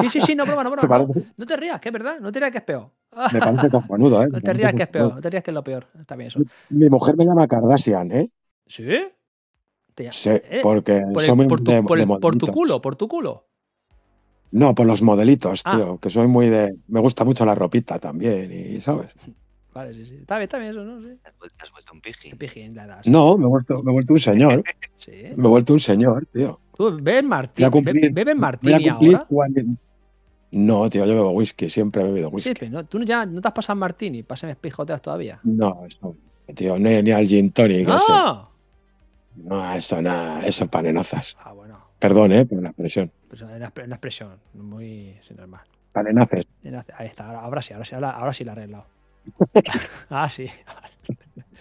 Sí, sí, sí, no broma, no broma. No, No te rías, que es verdad. No te rías que es peor. me parece cojonudo, ¿eh? No te rías que es peor. No te rías que es lo peor. Está bien eso. Mi mujer me llama Kardashian, ¿eh? ¿Sí? Te llama- Sí, ¿Eh? porque Por, el- por tu, de- por de el- por tu modelitos. culo, por tu culo. No, por los modelitos, Ah. tío, que soy muy de... Me gusta mucho la ropita también, y ¿sabes? Vale, sí, sí. Está bien, está bien eso, ¿no? Sí. Te has vuelto un pijín. pijín la edad. sí. No, me he vuelto, me he vuelto un señor. Sí. Me he vuelto un señor, tío. ¿Tú bebes a Martini cumplir ahora? 40 No, tío, yo bebo whisky, siempre he bebido whisky. Sí, pero no, tú ya no te has pasado Martini, pasen pijoteas todavía. No, eso, tío, ni, ni al gin tonic, ese. ¡No! No, eso nada, eso panenazas. Ah, bueno. Perdón, eh, por la expresión. Pues una, una expresión muy sí, normal. Panenazas. Ahí está, ahora, ahora sí, ahora sí, ahora, ahora sí la he arreglado. ah, sí.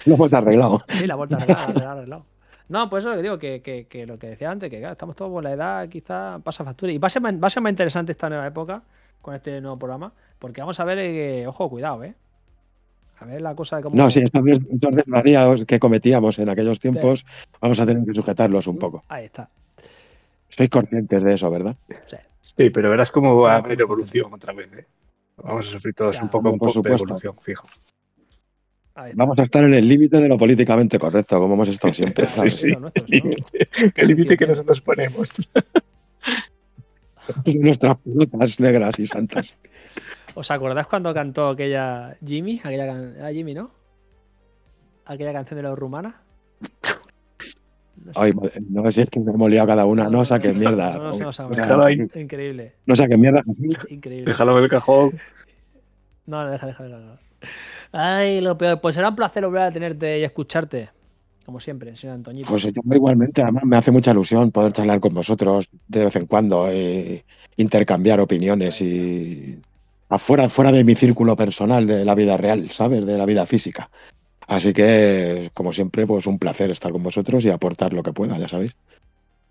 Lo hemos arreglado. Sí, la vuelta a arreglar, la he arreglado. No, pues eso es lo que digo, que, que- que lo que decía antes, que claro, estamos todos por la edad, quizá pasa factura. Y va a, ser más, va a ser más interesante esta nueva época con este nuevo programa, porque vamos a ver, eh, ojo, cuidado, ¿eh? A ver la cosa de cómo. No, sí, estos desvaríos que cometíamos en aquellos tiempos, vamos a tener que sujetarlos un poco. Ahí está. Sois conscientes de eso, ¿verdad? Sí. Sí, pero verás cómo va a haber evolución otra vez. ¿eh? Vamos a sufrir todos Ya, un poco, un poco de evolución, fijo. Vamos a estar en el límite de lo políticamente correcto, como hemos estado siempre. Sí, ¿sabes? sí. El límite que nosotros ponemos. Nuestras pelotas negras y santas. ¿Os acordáis cuando cantó aquella Jimmy? Aquella can- Era Jimmy, ¿no? Aquella canción de los rumanas. No sé. Ay, madre, no sé, es que me hemos liado cada una. No saques mierda. No, no, no, no, no, Déjalo ahí. Increíble, No saques mierda. increíble. Déjalo en el cajón. No, no, deja, deja, deja. Ay, lo peor. Pues será un placer volver a tenerte y escucharte. Como siempre, señor Antoñito. Pues yo igualmente, además me hace mucha ilusión poder charlar con vosotros de vez en cuando, e intercambiar opiniones y afuera, fuera de mi círculo personal de la vida real, ¿sabes? De la vida física. Así que, como siempre, pues un placer estar con vosotros y aportar lo que pueda, ya sabéis.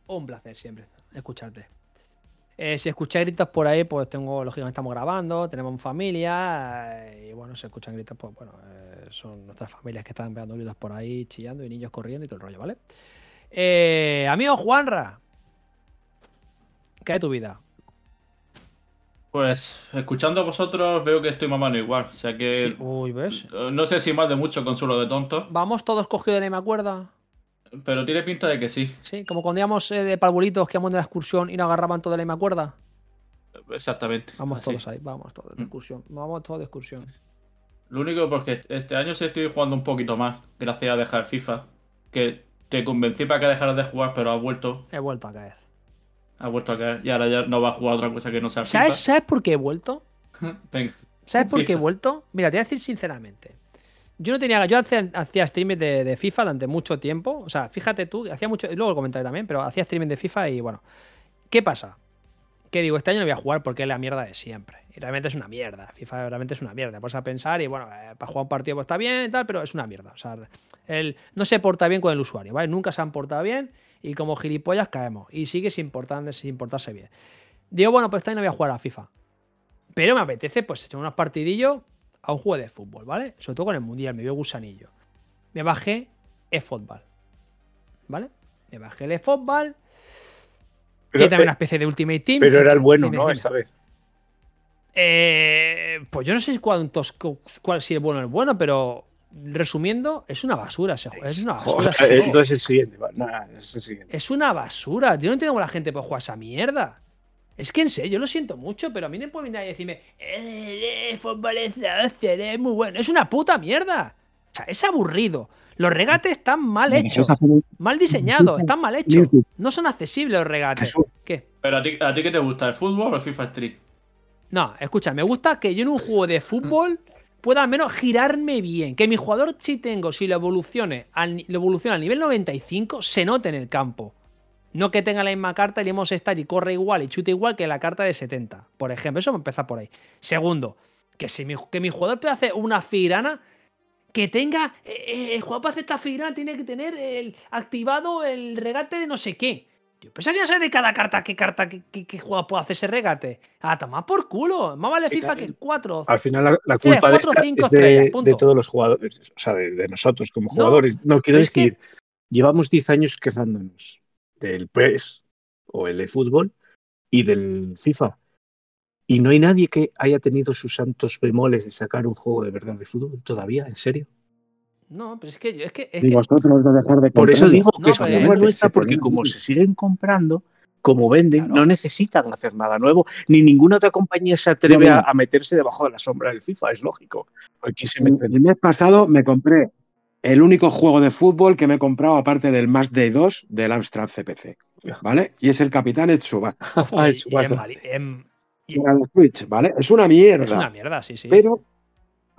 Un placer siempre escucharte. Eh, si escucháis gritos por ahí, pues tengo, lógicamente estamos grabando, tenemos familia, eh, y bueno, si escuchan gritos, pues bueno, eh, son nuestras familias que están pegando gritos por ahí, chillando y niños corriendo y todo el rollo, ¿vale? Amigo Juanra, ¿qué de tu vida? Pues escuchando a vosotros veo que estoy mamando igual. O sea que Sí, Uy, ¿ves? eh, no sé si más de mucho consuelo de tonto, Vamos todos cogidos de la misma cuerda. pero tiene pinta de que sí. Sí, como cuando íbamos eh, de parvulitos que íbamos de la excursión y nos agarraban todos de la misma cuerda. Exactamente. Vamos así. todos ahí, vamos todos de Mm. excursión. Vamos todos de excursión. Lo único porque este año sí estoy jugando un poquito más, gracias a dejar FIFA. Que te convencí para que dejaras de jugar, pero ha vuelto. He vuelto a caer. Ha vuelto a caer. Y ahora ya no va a jugar otra cosa que no sea FIFA. ¿Sabes, ¿Sabes por qué he vuelto? Venga. ¿Sabes por qué he vuelto? Mira, te voy a decir sinceramente. Yo no tenía. Yo hacía, hacía streaming de, de FIFA durante mucho tiempo. O sea, fíjate tú, hacía mucho. Luego lo comentaré también, pero hacía streaming de FIFA y bueno. ¿Qué pasa? Que digo, este año no voy a jugar porque es la mierda de siempre. Y realmente es una mierda. FIFA realmente es una mierda. Vas a pensar y bueno, eh, para jugar un partido pues está bien y tal, pero es una mierda. O sea, él no se porta bien con el usuario, ¿vale? Nunca se han portado bien y como gilipollas caemos. Y sigue sin, sin portarse bien. Digo, bueno, pues año no voy a jugar a FIFA. Pero me apetece, pues, echar unos partidillos a un juego de fútbol, ¿vale? Sobre todo con el mundial, me vio gusanillo. Me bajé eFootball, ¿vale? Me bajé el eFootball, Pero, también una especie de Ultimate Team. pero era el bueno, ¿no? Esta vez. Eh, pues yo no sé cuántos, cuál si es bueno o es bueno, pero resumiendo, es una basura ese juego. Es una basura. Joder, ese juego. entonces el siguiente. Nada, es el siguiente. Es una basura. Yo no entiendo cómo la gente puede jugar esa mierda. Es que en serio, yo lo siento mucho, pero a mí no puede venir nadie y decirme, eh, eh, fútbol es la hostia, es muy bueno. Es una puta mierda. O sea, es aburrido. Los regates están mal hechos, mal diseñados, están mal hechos. No son accesibles los regates. Pero a ti, ¿a ti qué te gusta? ¿El fútbol o el FIFA Street? No, escucha, me gusta que yo en un juego de fútbol pueda al menos girarme bien. Que mi jugador, si tengo, si lo evolucione, al, lo evoluciona al nivel 95, se note en el campo. No que tenga la misma carta y le hemos estar y corre igual y chute igual que la carta de 70. Por ejemplo, eso me empieza por ahí. Segundo, que si mi, que mi jugador pueda hacer una filigrana que tenga. eh, eh, el jugador para hacer esta filigrana tiene que tener el, activado el regate de no sé qué. Yo pensaba que de cada carta qué carta, qué, qué, qué puede hacer ese regate. Ah, toma por culo. Más vale Sí, FIFA que el 4. Al final la, la culpa de, cuatro, esta cinco es de, de todos los jugadores, o sea, de, de nosotros como jugadores. No, quiero que- decir, llevamos 10 años quejándonos del PES o el eFootball y del FIFA. Y no hay nadie que haya tenido sus santos bemoles de sacar un juego de verdad de fútbol todavía, en serio. No, pero es que. Es que, es Y que vosotros de dejar de Por eso digo No, que es- nuestra, se porque como se siguen comprando, como venden, Claro. no necesitan hacer nada nuevo, ni ninguna otra compañía se atreve No, a, no. a meterse debajo de la sombra del FIFA, es lógico. Aquí se El, meten el mes pasado me compré el único juego de fútbol que me he comprado aparte del Match Day 2 del Amstrad CPC. ¿Vale? Y es el Capitán Etsuba. Ah, y- y y- Para la Switch, ¿vale? Es una mierda. es una mierda, sí, sí. Pero,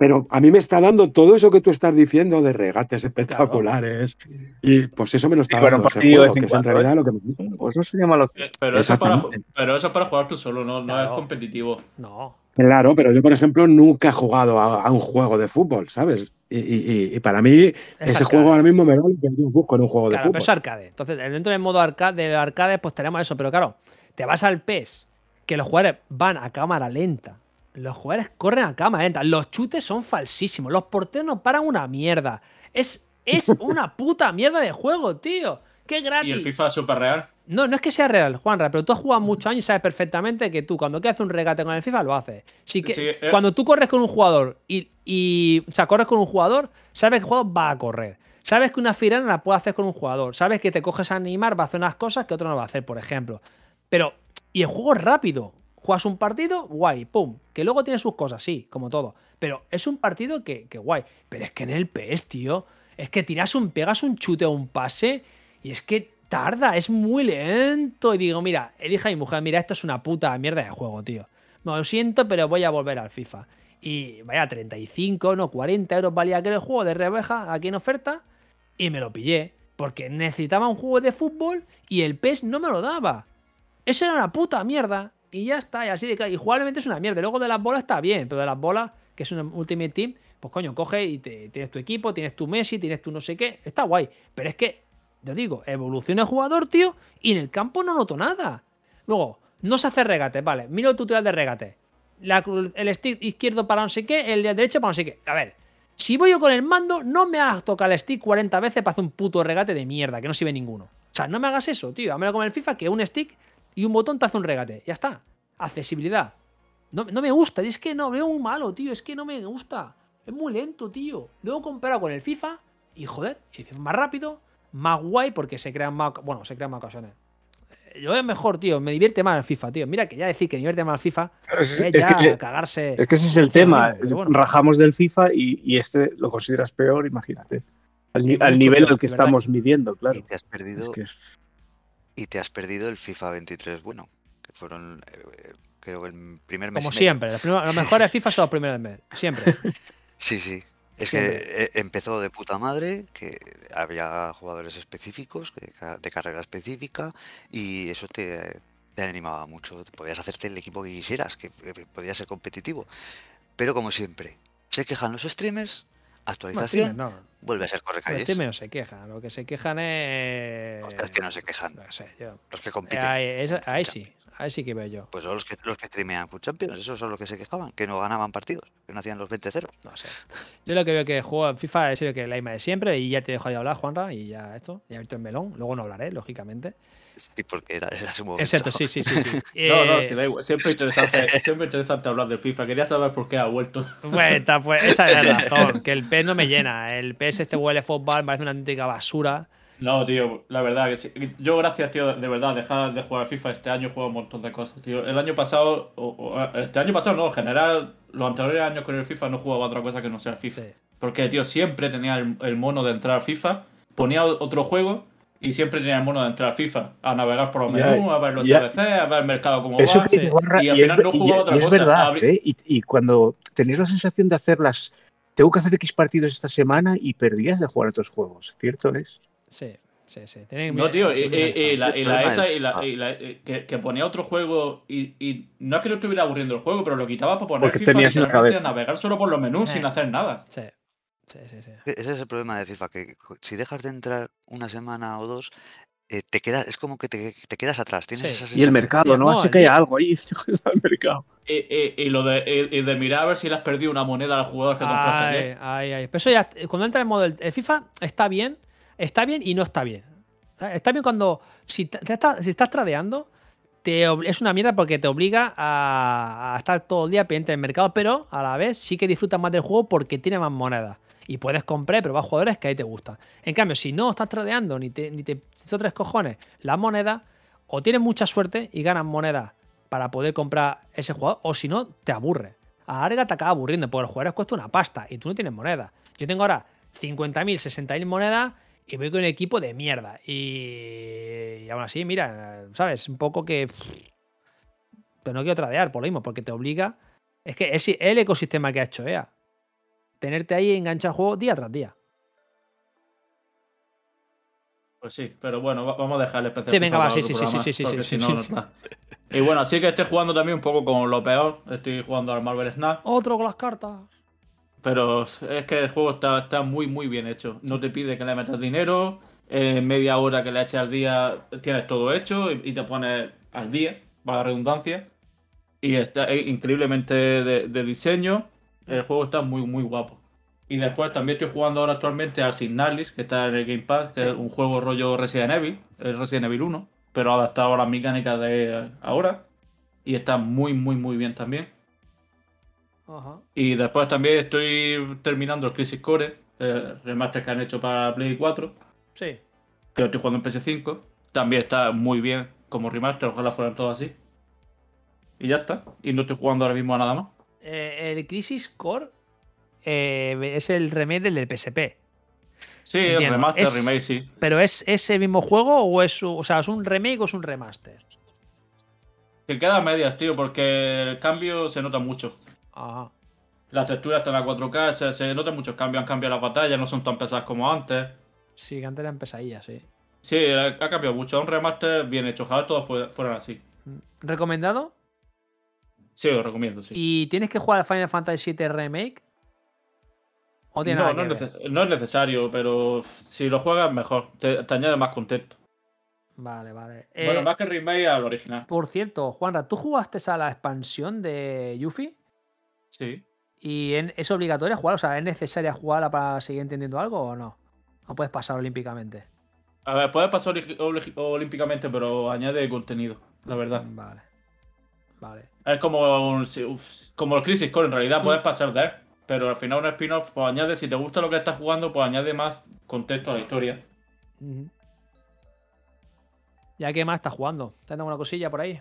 pero a mí me está dando todo eso que tú estás diciendo de regates espectaculares. Y pues eso me lo está bueno, dando partido juego, que es en realidad ¿eh? lo que me gusta. Pues no sería malo. Eh, Pero eso, es para, Exactamente. pero eso es para jugar tú solo, no, no es competitivo. No. Claro, pero yo, por ejemplo, nunca he jugado a, a un juego de fútbol, ¿sabes? Y, y- para mí, Es ese arcade. juego ahora mismo me da lo que yo busco en un juego de pero fútbol. es arcade. Entonces, dentro del modo arcade, del arcade, pues tenemos eso. Pero claro, te vas al PES, que los jugadores van a cámara lenta. Los jugadores corren a cámara lenta. Los chutes son falsísimos. Los porteros no paran una mierda. Es, es una puta mierda de juego, tío. Qué gratis. Y el FIFA Super Real. No, no es que sea real, Juanra, pero tú has jugado muchos años y sabes perfectamente que tú, cuando quieres hacer un regate con el FIFA, lo haces. Sí que Sí, eh. cuando tú corres con un jugador y, y- O sea, corres con un jugador, sabes que el jugador va a correr. Sabes que una firana la puede hacer con un jugador. Sabes que te coges a animar, va a hacer unas cosas que otro no va a hacer, por ejemplo. Pero. Y el juego es rápido. Juegas un partido, guay, pum. Que luego tiene sus cosas, sí, como todo. Pero es un partido que, que guay. Pero es que en el PS, tío. Es que tiras un, pegas un chute o un pase. Y es que tarda, es muy lento. Y digo, mira, dije a mi mujer, mira, esto es una puta mierda de juego, tío. No, lo siento, pero voy a volver al FIFA. Y vaya, 35, no, 40 euros valía aquel juego de rebaja aquí en oferta. Y me lo pillé. Porque necesitaba un juego de fútbol y el PES no me lo daba. Eso era una puta mierda. Y ya está, y así de claro. Y jugablemente es una mierda. Luego de las bolas está bien, pero de las bolas, que es un Ultimate Team, pues coño, coge y tienes tu equipo, tienes tu Messi, tienes tu no sé qué. Está guay. Pero es que, te digo, evoluciona el jugador, tío, y en el campo no noto nada. Luego, no se hace regate, vale. Miro el tutorial de regate. La el stick izquierdo para no sé qué, el derecho para no sé qué. A ver, si voy yo con el mando, no me hagas tocar el stick 40 veces para hacer un puto regate de mierda, que no sirve ninguno. O sea, no me hagas eso, tío. Hámelo con el FIFA, que un stick y un botón te hace un regate. Ya está. Accesibilidad. No, no me gusta, es que no, veo muy malo, tío. Es que no me gusta. Es muy lento, tío. Luego comparado con el FIFA, y joder, el FIFA es más rápido, más guay, porque se crean más. Bueno, se crean más ocasiones. Eh, Yo es mejor, tío. Me divierte más el FIFA, tío. Mira que ya decir que me divierte más el FIFA Es, es es ya que, cagarse. es que ese es el tema. mismo, pero bueno. Rajamos del FIFA y, y este lo consideras peor, imagínate. Al, nivel peor, al que estamos midiendo, Y claro. te has Es perdido, que es- y te has perdido el FIFA 23, bueno, que fueron, eh, eh, creo que el primer mes. Como siempre. Los, los mejores FIFA son los primeros del mes. Siempre. Sí, sí. Es Siempre. que eh, empezó de puta madre, que había jugadores específicos, de carrera específica, y eso te, te animaba mucho. Podías hacerte el equipo que quisieras, que, que podía ser competitivo. Pero como siempre, se quejan los streamers, Bueno, actualización, no. vuelve a ser Los correcalles. streamers no se quejan. Lo que se quejan es. Ostras, que no se quejan. No sé, yo. Los que compiten. Ahí, sí. Ahí sí que veo yo. Pues son los que, los que streamean Food Champions, esos son los que se quejaban, que no ganaban partidos, que no hacían los 20-0. No sé. Yo lo que veo que juego en FIFA es serio que la misma de siempre y ya te dejo de hablar, Juanra, y ya esto, ya he abierto el melón. Luego no hablaré, lógicamente. Sí, porque era, era su momento. Es cierto, sí, sí, sí. sí. No, no, Eh, sí, da igual. Siempre interesante, siempre interesante hablar del FIFA. Quería saber por qué ha vuelto. Pues, pues esa es la razón, que el PES no me llena. El PES este huele fútbol, me parece una auténtica basura. No, tío, la verdad que sí. Yo, gracias, tío, de verdad, dejar de jugar FIFA este año he jugado un montón de cosas, tío. El año pasado, o- o, este año pasado no, en general, los anteriores años con el FIFA no jugaba otra cosa que no sea FIFA. Sí. Porque, tío, siempre tenía el, el mono de entrar a FIFA, ponía otro juego y siempre tenía el mono de entrar a FIFA, a navegar por los Ya, menús, a ver los ya. CBC, a ver el mercado como Eso va. que sí. Juanra, Y al y es, final no y- jugaba y otra es cosa. verdad, ¿eh? y, y cuando tenías la sensación de hacer las. Tengo que hacer X partidos esta semana y perdías de jugar otros juegos, ¿cierto es? Sí, sí, sí. No, tío, y, tienen y- y la, y esa, y la, y la- y que, que ponía otro juego y, y no es que no estuviera aburriendo el juego, pero lo quitaba para poner Porque FIFA tenías en la cabeza. navegar solo por los menús Eh. sin hacer nada. Sí, sí, sí. sí. Ese es el problema de FIFA, que si dejas de entrar una semana o dos, eh, te quedas, es como que te, te quedas atrás. Tienes Sí. esa Y el mercado, ¿no? No, Así el que hay algo ahí el mercado. Y, y- y lo de, y, de mirar a ver si le has perdido una moneda al jugador que compraste Ay, ayer. ay, ay. Pero eso ya, cuando entra en modo el, el FIFA, está bien, está bien y no está bien. Está bien cuando, si, te- te está- si estás tradeando, te, es una mierda porque te obliga a, a estar todo el día pendiente del mercado, pero a la vez sí que disfrutas más del juego porque tiene más monedas. Y puedes comprar, pero va jugadores que ahí te gustan. En cambio, si no estás tradeando ni te, ni te tres cojones las monedas, o tienes mucha suerte y ganas monedas para poder comprar ese jugador, o si no, te aburre. A la larga te acaba aburriendo, porque los jugadores cuesta una pasta y tú no tienes monedas. Yo tengo ahora 50.000, 60.000 monedas y voy con un equipo de mierda. Y, y aún así, mira, ¿sabes? Un poco que. Pero no quiero tradear por lo mismo, porque te obliga. Es que es el ecosistema que ha hecho EA. Tenerte ahí enganchado al juego día tras día. Pues sí, pero bueno, va- vamos a dejar el especial. Sí, venga, va, sí, sí, sí, sí, sí, sí, si no, no está. Y bueno, así que estoy jugando también un poco con lo peor. Estoy jugando al Marvel Snap. Otro con las cartas. Pero es que el juego está, está muy, muy bien hecho. No te pide que le metas dinero. En media hora que le eches al día tienes todo hecho y, y te pones al día, para la redundancia. Y está es increíblemente de, de diseño. El juego está muy, muy guapo. Y después también estoy jugando ahora actualmente al Signalis, que está en el Game Pass, que es un juego rollo Resident Evil, el Resident Evil 1, pero adaptado a las mecánicas de ahora. Y está muy, muy, muy bien también. Ajá. Y después también estoy terminando el Crisis Core, el remaster que han hecho para Play 4, Sí. que lo estoy jugando en PS5. También está muy bien como remaster, ojalá fueran todos así. Y ya está. Y no estoy jugando ahora mismo a nada más. Eh, el Crisis Core eh, es el remake del del PSP. Sí, el remaster, Es- remake, sí. ¿Pero es ese mismo juego o es, o sea, es un remake o es un remaster? Que queda a medias, tío, porque el cambio se nota mucho. Ajá. Las texturas están a 4K, se, se notan muchos cambios, han cambiado las batallas, no son tan pesadas como antes. Sí, que antes eran pesadillas, sí. Sí, ha, cambiado mucho. Es un remaster bien hecho, ojalá todos fue- fueran así. ¿Recomendado? Sí, lo recomiendo, sí. ¿Y tienes que jugar al Final Fantasy VII Remake? ¿O tiene No, nada no que es, ver? neces- no es necesario, pero si lo juegas mejor, te, te añade más contexto. Vale, vale. bueno, Eh, más que remake al original. Por cierto, Juanra, ¿tú jugaste a la expansión de Yuffie? Sí. ¿Y en- es obligatoria jugar? O sea, ¿es necesaria jugarla para seguir entendiendo algo o no? ¿O puedes pasar olímpicamente? A ver, puedes pasar olímpicamente, pero añade contenido, la verdad. Vale. Vale. Es como, un- como el Crisis Core, en realidad Mm. puedes pasar de él, pero al final un spin-off, pues añade, si te gusta lo que estás jugando, pues añade más contexto a la historia. Ujú. ¿Ya qué más estás jugando? ¿Te alguna cosilla por ahí?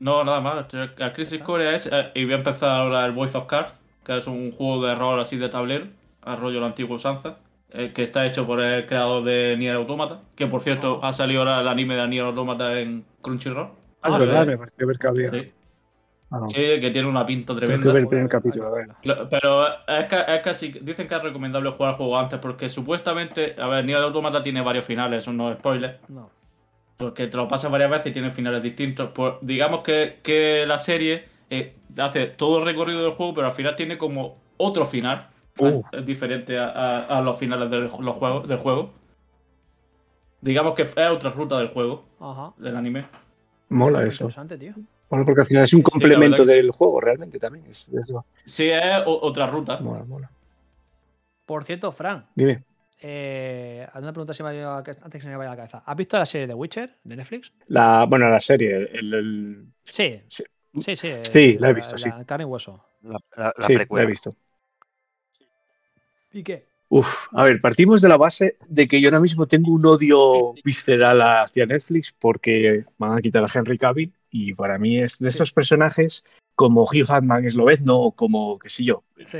No, nada más. El Crisis. Core es. eh, y voy a empezar ahora el Voice of Cards, que es un juego de rol así de tablero, al rollo la antigua usanza, eh, que está hecho por el creador de Nier Automata, que por cierto ha salido ahora el anime de Nier Automata en Crunchyroll. Ah, es verdad, sí. me pareció ver que había. Sí. Ah, no. Sí, que tiene una pinta Tengo que tremenda. ver el primer capítulo, a ver. Lo- Pero es que, es que sí- dicen que es recomendable jugar el juego antes porque supuestamente, a ver, Nier Automata tiene varios finales, eso no es spoiler, No. porque te lo pasas varias veces y tiene finales distintos. Pues digamos que, que la serie eh, hace todo el recorrido del juego, pero al final tiene como otro final. Uh. Es diferente a, a- a los finales del, los juegos, del juego. Digamos que es otra ruta del juego, Ajá. del anime. Mola eso. Interesante, tío. Mola porque al final es un la complemento sí. del juego, realmente también. Es, eso. Sí, es otra ruta. Mola, mola. Por cierto, Fran, Dime. eh, haz una pregunta si me ha la antes que se me vaya a la cabeza. ¿Has visto la serie de Witcher de Netflix? La, bueno, la serie, el, el- Sí. Sí. Sí, sí. Sí, la he visto, sí. Carne y hueso. La, la- la sí, la precuela. he visto. ¿Y qué? Uf, a ver, partimos de la base de que yo ahora mismo tengo un odio visceral hacia Netflix porque van a quitar a Henry Cavill y para mí es de Sí. estos personajes como Hugh Jackman es Lobezno o como, qué sé yo, Sí.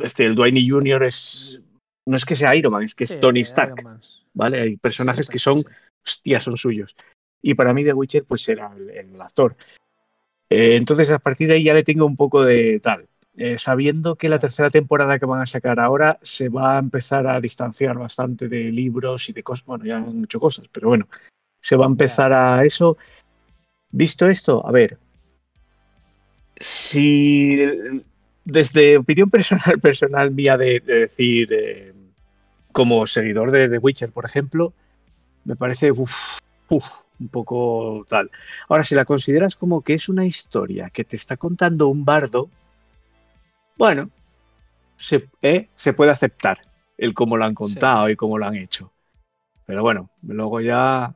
este, el Dwayne Jr. es, no es que sea Iron Man, es que es Tony Stark, ¿vale? Hay personajes sí, que son, hostia, son suyos. Y para mí The Witcher pues era el, el actor. Eh, entonces a partir de ahí ya le tengo un poco de tal. Eh, sabiendo que la tercera temporada que van a sacar ahora se va a empezar a distanciar bastante de libros y de cosas, bueno, ya han hecho cosas, pero bueno, se va a empezar a eso. Visto esto, a ver, si desde opinión personal, personal mía de, de decir, eh, como seguidor de The Witcher, por ejemplo, me parece uf, uf, un poco tal. Ahora, si la consideras como que es una historia que te está contando un bardo, bueno, se, eh, se puede aceptar el cómo lo han contado y cómo lo han hecho. Pero bueno, luego ya.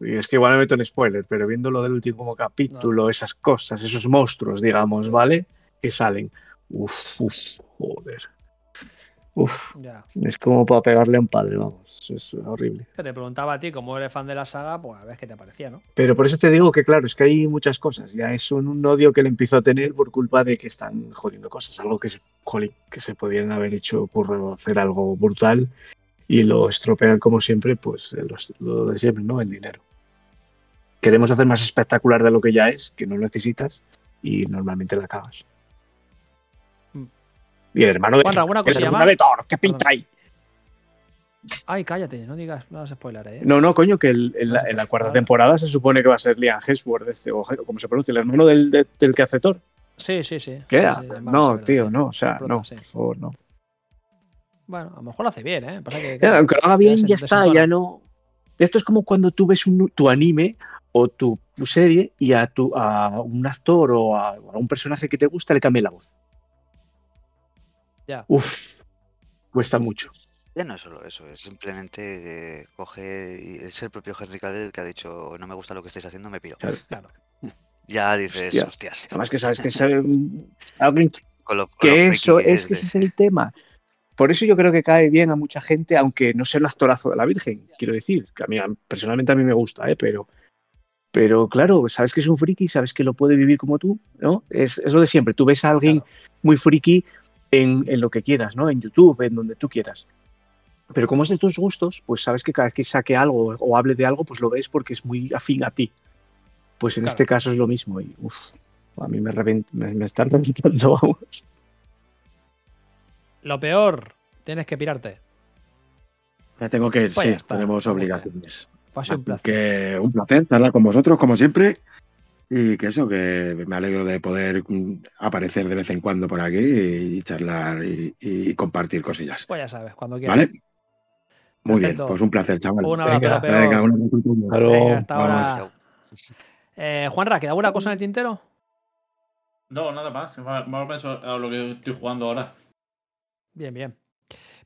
Y es que igual me meto en spoiler, pero viendo lo del último capítulo, esas cosas, esos monstruos, digamos, ¿vale? Que salen. Uf, uf, joder. Uf, Ya. es como para pegarle a un padre, vamos. Es horrible. Te preguntaba a ti, como eres fan de la saga, pues a ver qué te parecía, ¿no? Pero por eso te digo que, claro, es que hay muchas cosas. Ya es un, un odio que le empiezo a tener por culpa de que están jodiendo cosas. Algo que, jolín, que se podrían haber hecho por hacer algo brutal y lo estropean, como siempre, pues los- lo de siempre, ¿no? El dinero. Queremos hacer más espectacular de lo que ya es, que no necesitas, y normalmente la cagas. Y el hermano de, Juanra, ¿alguna el cosilla hermano más? de Thor, ¿qué pinta ahí? Ay, cállate, no digas, no hagas spoiler, ¿eh? No, no, coño, que el- en, la, en la cuarta temporada se supone que va a ser Liam Hemsworth, o como se pronuncia, el hermano del, de- del que hace Thor. Sí, sí, sí. ¿Qué? Sí, sí, hermano, sí, no, verdad, tío, sí. no, o sea, Prota, no, sí. por favor, no. Bueno, a lo mejor lo hace bien, ¿eh? Pasa que, Ya, claro, aunque lo haga bien, ya está, ya no. Esto es como cuando tú ves un- tu anime o tu, tu serie y a, tu, a un actor o a, a un personaje que te gusta le cambia la voz. Ya. Uf, cuesta mucho. Ya no es solo eso, es simplemente eh, coge y es el propio Henry Cavill el que ha dicho no me gusta lo que estáis haciendo, me piro. Claro. Ya dices, Hostia. hostias, Además que sabes que es alguien con lo, con lo que eso que es que ese es el tema. Por eso yo creo que cae bien a mucha gente, aunque no sea el actorazo de la Virgen, quiero decir, que a mí personalmente a mí me gusta, ¿eh? pero, pero claro, sabes que es un friki, sabes que lo puede vivir como tú, ¿no? Es, es lo de siempre, tú ves a alguien Claro. muy friki en, en lo que quieras, ¿no? En YouTube, en donde tú quieras. Pero como es de tus gustos, pues sabes que cada vez que saque algo o hable de algo, pues lo ves porque es muy afín a ti. Pues en Claro. este caso es lo mismo y uf, a mí me, revent- me, me están reventando, vamos. Lo peor, tienes que pirarte. Me tengo que ir, Pues sí, ya está, tenemos obligaciones. Pase un Así placer. Que un placer charlar con vosotros, como siempre. Y que eso, que me alegro de poder mm, aparecer de vez en cuando por aquí y charlar y, y compartir cosillas. Pues ya sabes, cuando quieras. ¿Vale? Muy Perfecto. bien, pues un placer, chaval. Un abrazo, Venga. Venga, un abrazo. Hasta. Venga, ahora. Eh, Juanra, ¿queda alguna cosa en el tintero? No, nada más. Más menos a lo que estoy jugando ahora. Bien, bien.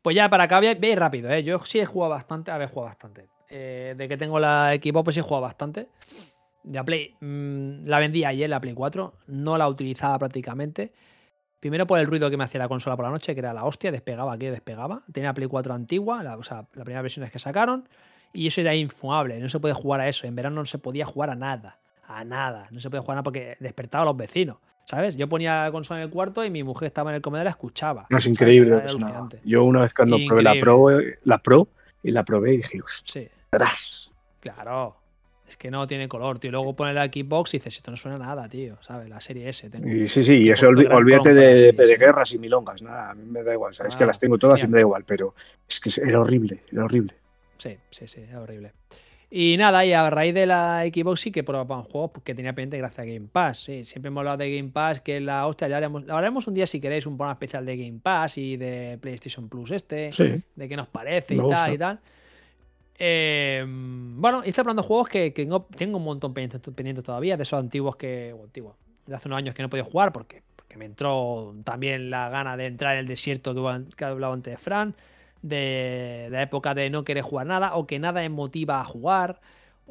Pues ya para acá, ve- veis rápido, ¿eh? Yo sí he jugado bastante, a ver, he jugado bastante. Eh, de que tengo la equipo, pues sí he jugado bastante. La Play, mm, la vendí ayer, la Play 4, no la utilizaba prácticamente. Primero por el ruido que me hacía la consola por la noche, que era la hostia, despegaba aquí, despegaba. Tenía Play 4 antigua, la, o sea, la primera versión es que sacaron, y eso era infumable, no se puede jugar a eso. En verano no se podía jugar a nada, a nada, no se podía jugar a nada porque despertaba a los vecinos, ¿sabes? Yo ponía la consola en el cuarto y mi mujer estaba en el comedor y la escuchaba. No, es increíble. Era. Yo una vez cuando probé la. Pro, la Pro y la probé y dije, Sí, ostras. claro. Es que no tiene color, tío. Luego pones la Xbox y dices, esto no suena a nada, tío. ¿Sabes? La serie S. tengo. Y sí, sí, y eso olvídate de, de ¿eh? guerras y milongas, nada, a mí me da igual, sabes que las tengo todas y me da igual, pero es que era horrible, era horrible. Sí, sí, sí, es horrible. Y nada, y a raíz de la Xbox sí que probaban juegos que tenía pendiente gracias a Game Pass. Sí, siempre hemos hablado de Game Pass, que la hostia, ya haremos, haremos un día si queréis, un programa especial de Game Pass y de PlayStation Plus este, Sí, de qué nos parece Me y tal y tal. Eh, bueno, y está hablando de juegos que, que tengo, un montón pendientes pendientes todavía, de esos antiguos que, antiguos, de hace unos años que no he podido jugar porque, me entró también la gana de entrar en el desierto que, que ha hablado antes de Fran, de, de la época de no querer jugar nada o que nada me motiva a jugar.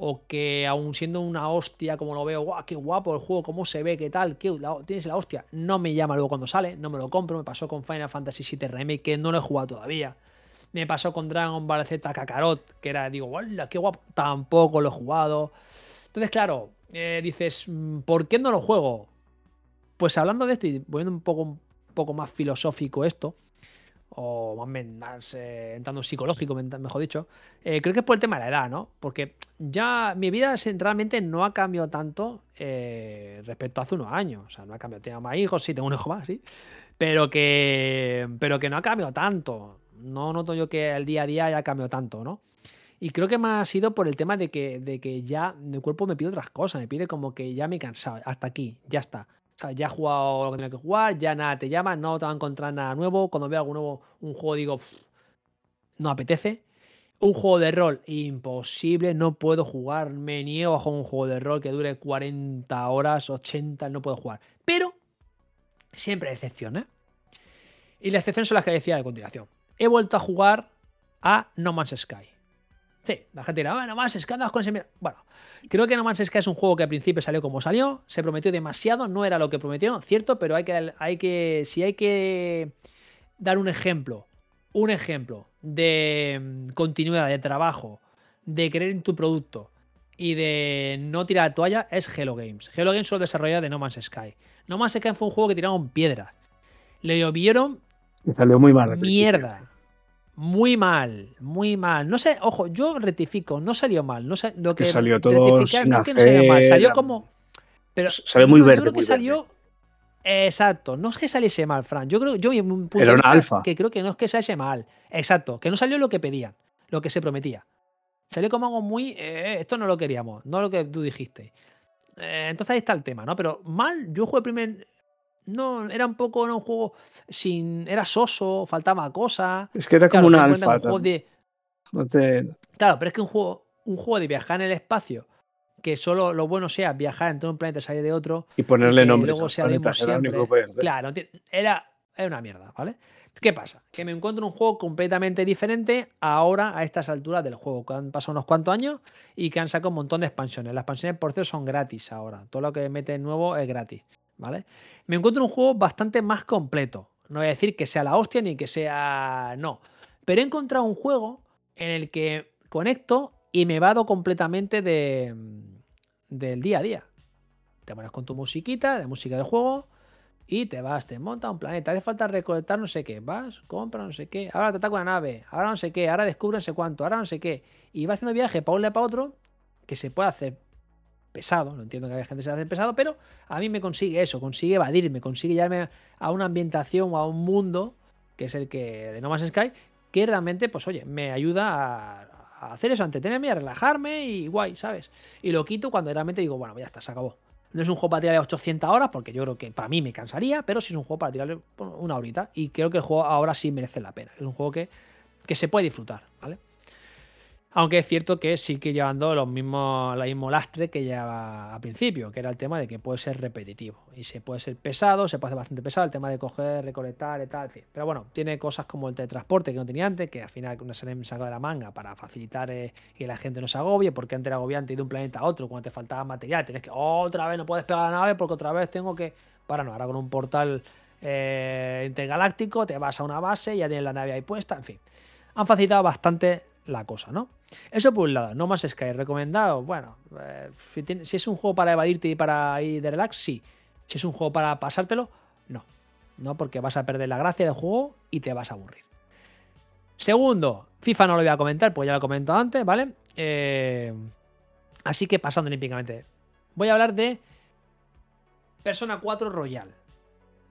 O que aún siendo una hostia, como lo veo, guau, qué guapo el juego, cómo se ve, qué tal, qué, la- tienes la hostia. No me llama luego cuando sale, no me lo compro. Me pasó con Final Fantasy VII Remake, que no lo he jugado todavía. Me pasó con Dragon Ball Z Kakarot, que era, digo, ¡hola, qué guapo! Tampoco lo he jugado. Entonces, claro, eh, dices, mm, ¿por qué no lo juego? Pues hablando de esto y poniendo un poco, un poco más filosófico esto, o más, más eh, entrando en psicológico, mejor dicho, eh, creo que es por el tema de la edad, ¿no? Porque ya mi vida realmente no ha cambiado tanto eh, respecto a hace unos años. O sea, no ha cambiado. Tengo más hijos, sí, tengo un hijo más, sí. Pero que, pero que no ha cambiado tanto. No noto yo que el día a día haya cambiado tanto, ¿no? Y creo que más ha sido por el tema de que, de que ya mi cuerpo me pide otras cosas, me pide como que ya me he cansado, hasta aquí, ya está. O sea, ya he jugado lo que tenía que jugar, ya nada te llama, no te va a encontrar nada nuevo. Cuando veo algo nuevo, un juego, digo, "Uf, no apetece. Un juego de rol, imposible, no puedo jugar, me niego a jugar un juego de rol que dure 40 horas, 80, no puedo jugar. Pero siempre hay excepciones. Y las excepciones son las que decía a continuación. He vuelto a jugar a No Man's Sky. Sí, la gente dirá, "Ah, No Man's Sky, andas con ese-". Bueno, creo que No Man's Sky es un juego que al principio salió como salió, se prometió demasiado, no era lo que prometieron, cierto, pero hay que, hay que si hay que dar un ejemplo, un ejemplo de mm, continuidad, de trabajo, de creer en tu producto y de no tirar la toalla, es Hello Games. Hello Games son los desarrolladores de No Man's Sky. No Man's Sky fue un juego que tiraron piedras. Le llovieron me salió muy mal. Mierda. Muy mal, muy mal. No sé, ojo, yo rectifico, no salió mal. No sé, lo Que que salió todo sin no es que no salió mal, hacer, salió como. Pero salió muy verde, Yo creo que salió. Exacto, no es que saliese mal, Fran. Yo creo, yo un punto Era una alfa. que creo que no es que saliese mal. Exacto, que no salió lo que pedían, lo que se prometía. Salió como algo muy. eh, esto no lo queríamos, no lo que tú dijiste. Eh, entonces ahí está el tema, ¿no? Pero mal, yo jugué primer. No, era un poco era un juego sin. Era soso, faltaba cosas. Es que era Claro, como una alfa. un juego de, no te- Claro, pero es que un juego, un juego de viajar en el espacio, que solo lo bueno sea viajar entre un planeta y salir de otro, Y y ponerle que nombres. luego a sea los lo mismo planetas, era lo único siempre. que podías hacer. Claro, era, era una mierda, ¿vale? ¿Qué pasa? Que me encuentro un juego completamente diferente ahora a estas alturas del juego, que han pasado unos cuantos años y que han sacado un montón de expansiones. Las expansiones, por cierto, son gratis ahora. Todo lo que meten nuevo es gratis, ¿vale? Me encuentro un juego bastante más completo. No voy a decir que sea la hostia ni que sea... No. Pero he encontrado un juego en el que conecto y me vado completamente de, del día a día. Te pones con tu musiquita, de música del juego, y te vas, te monta un planeta. Hace falta recolectar no sé qué. Vas, compra no sé qué. Ahora te ataca una nave. Ahora no sé qué. Ahora descubre no sé cuánto. Ahora no sé qué. Y va haciendo viaje para un lado para otro que se puede hacer pesado. No entiendo que haya gente que se hace pesado, pero a mí me consigue eso. Consigue evadirme. Consigue llevarme a una ambientación o a un mundo que es el que de No Man's Sky que realmente, pues oye, me ayuda a, hacer eso, a entretenerme, a relajarme y guay, ¿sabes? Y lo quito cuando realmente digo, bueno, ya está, se acabó. No es un juego para tirarle 800 horas, porque yo creo que para mí me cansaría, pero sí es un juego para tirarle una horita. Y creo que el juego ahora sí merece la pena. Es un juego que, que se puede disfrutar, ¿vale? Aunque es cierto que sigue llevando los mismos, el mismo lastre que llevaba al principio, que era el tema de que puede ser repetitivo. Y se puede ser pesado, se puede hacer bastante pesado, el tema de coger, recolectar y tal, en fin. Pero bueno, tiene cosas como el teletransporte que no tenía antes, que al final una serie me sacó de la manga para facilitar eh, que la gente no se agobie, porque antes era agobiante ir de un planeta a otro cuando te faltaba material. Tienes que, otra vez no puedes pegar la nave porque otra vez tengo que. Para no, ahora con un portal eh, intergaláctico te vas a una base, ya tienes la nave ahí puesta, en fin. Han facilitado bastante la cosa, ¿no? Eso por un lado, no más Sky, recomendado. Bueno, eh, si, tiene- si es un juego para evadirte y para ir de relax, sí. Si es un juego para pasártelo, no. No, porque vas a perder la gracia del juego y te vas a aburrir. Segundo, FIFA no lo voy a comentar, pues ya lo he comentado antes, ¿vale? Eh, Así que pasando olímpicamente. Voy a hablar de Persona 4 Royal.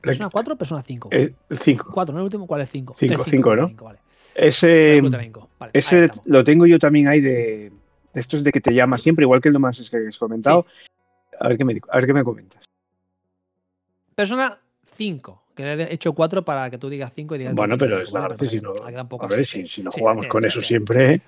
¿Persona 4 o Persona 5? El 5. 4, ¿no? El último, ¿cuál es 5? Cinco, cinco, ¿no? Vale. Ese, vale, ese lo tengo yo también ahí de, de estos de que te llama siempre, igual que el nomás que has comentado. A, ver qué me, a ver qué me comentas. Persona 5, que le he hecho 4 para que tú digas 5 y digas. Bueno, pero cinco, es la gracia si no. A ver, si, no Sí, jugamos con eso siempre. ¿eh?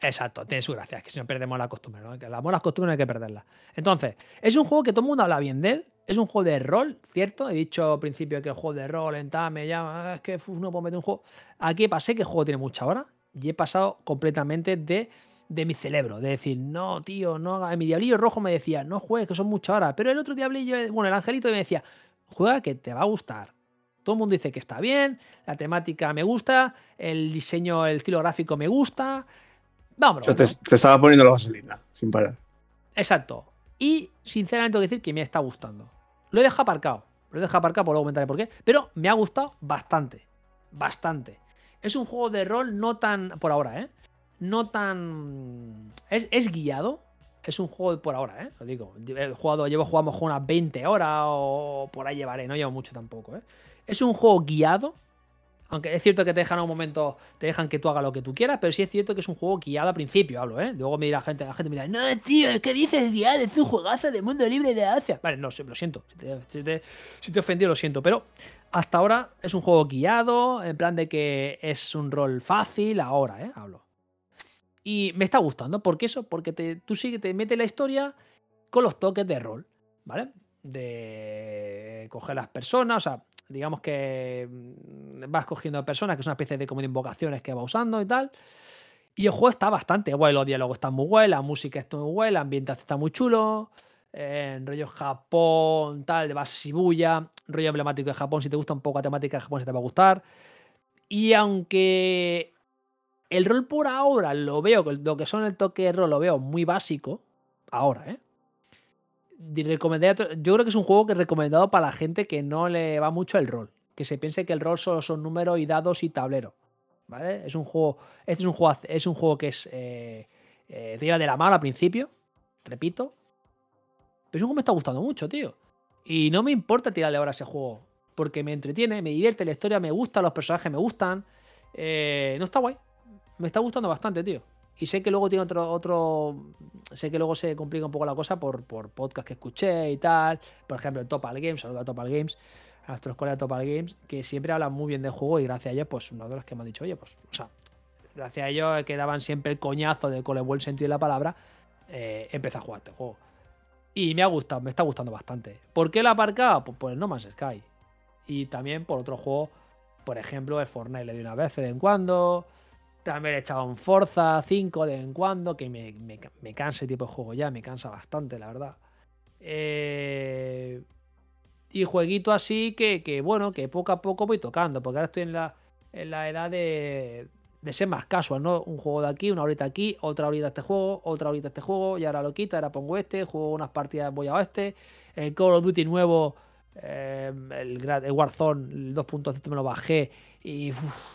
Exacto, tiene su gracia, es que si no perdemos la costumbre, ¿no? Que el amor a las costumbres no hay que perderla. Entonces, es un juego que todo el mundo habla bien de él. Es un juego de rol, ¿cierto? He dicho al principio que el juego de rol, en tal, me llama, "Ah, es que no puedo meter un juego. Aquí pasé que el juego tiene mucha hora y he pasado completamente de, de mi cerebro. De decir, no, tío, no haga. Mi diablillo rojo me decía, no juegues, que son muchas horas. Pero el otro diablillo, bueno, el angelito me decía, juega que te va a gustar. Todo el mundo dice que está bien, la temática me gusta, el diseño, el estilo gráfico me gusta. Vamos, Yo te, te estaba poniendo la vaselina, sin parar. Exacto. Y sinceramente tengo que decir que me está gustando. Lo he dejado aparcado. Lo he dejado aparcado, por luego comentaré por qué. Pero me ha gustado bastante. Bastante. Es un juego de rol no tan. Por ahora, ¿eh? No tan. Es, es guiado. Es un juego por ahora, ¿eh? Lo digo. He jugado, llevo jugando con unas 20 horas o por ahí llevaré. No llevo mucho tampoco, ¿eh? Es un juego guiado. Aunque es cierto que te dejan a un momento, te dejan que tú hagas lo que tú quieras, pero sí es cierto que es un juego guiado al principio, hablo, ¿eh? Luego me dirá gente, la gente me dirá, no, tío, ¿qué dices, guiado? Es un juegazo de mundo libre de Asia. Vale, no, lo siento. Si te, si te, ofendido, lo siento. Pero hasta ahora es un juego guiado, en plan de que es un rol fácil, ahora, ¿eh? Hablo. Y me está gustando. ¿Por qué eso? Porque tú sí que te metes la historia con los toques de rol, ¿vale? De coger las personas, o sea, digamos que mm, vas cogiendo personas, que es una especie de como invocaciones que va usando y tal. Y el juego está bastante guay, los diálogos están muy guay, la música está muy guay, la ambientación está muy chulo. eh, En rollo Japón, tal, de base Shibuya, rollo emblemático de Japón, si te gusta un poco la temática de Japón, se te va a gustar. Y aunque el rol por ahora lo veo, lo que son el toque de rol lo veo muy básico, ahora, ¿eh? Yo creo que es un juego que es recomendado para la gente que no le va mucho el rol. Que se piense que el rol solo son números y dados y tablero. ¿Vale? Es un juego. Este es un juego, es un juego que es. Eh, eh, de la mano al principio. Repito. Pero es un juego que me está gustando mucho, tío. Y no me importa tirarle ahora a ese juego. Porque me entretiene, me divierte, la historia me gusta, los personajes me gustan. Eh, no está guay. Me está gustando bastante, tío. Y sé que luego tiene otro, otro. Sé que luego se complica un poco la cosa por, por podcast que escuché y tal. Por ejemplo, Topal Games, saludo a Topal Games, a nuestros colegas de Topal Games, que siempre hablan muy bien del juego y gracias a ellos, pues uno de los que me han dicho, oye, pues, o sea, gracias a ellos que daban siempre el coñazo de con el buen sentido de la palabra, eh, empecé a jugar este juego. Y me ha gustado, me está gustando bastante. ¿Por qué lo he aparcado? Pues por el No Man's Sky. Y también por otro juego, por ejemplo, el Fortnite le doy una vez de vez en cuando. También le he echado un Forza 5 de vez en cuando, que me, me, me cansa ese tipo de juego ya, me cansa bastante, la verdad. Eh, y jueguito así que, que, bueno, que poco a poco voy tocando, porque ahora estoy en la, en la edad de, de ser más casual, ¿no? Un juego de aquí, una horita aquí, otra horita este juego, otra horita este juego, y ahora lo quito, ahora pongo este, juego unas partidas, voy a este. El Call of Duty nuevo, eh, el, el Warzone, el 2.0 me lo bajé y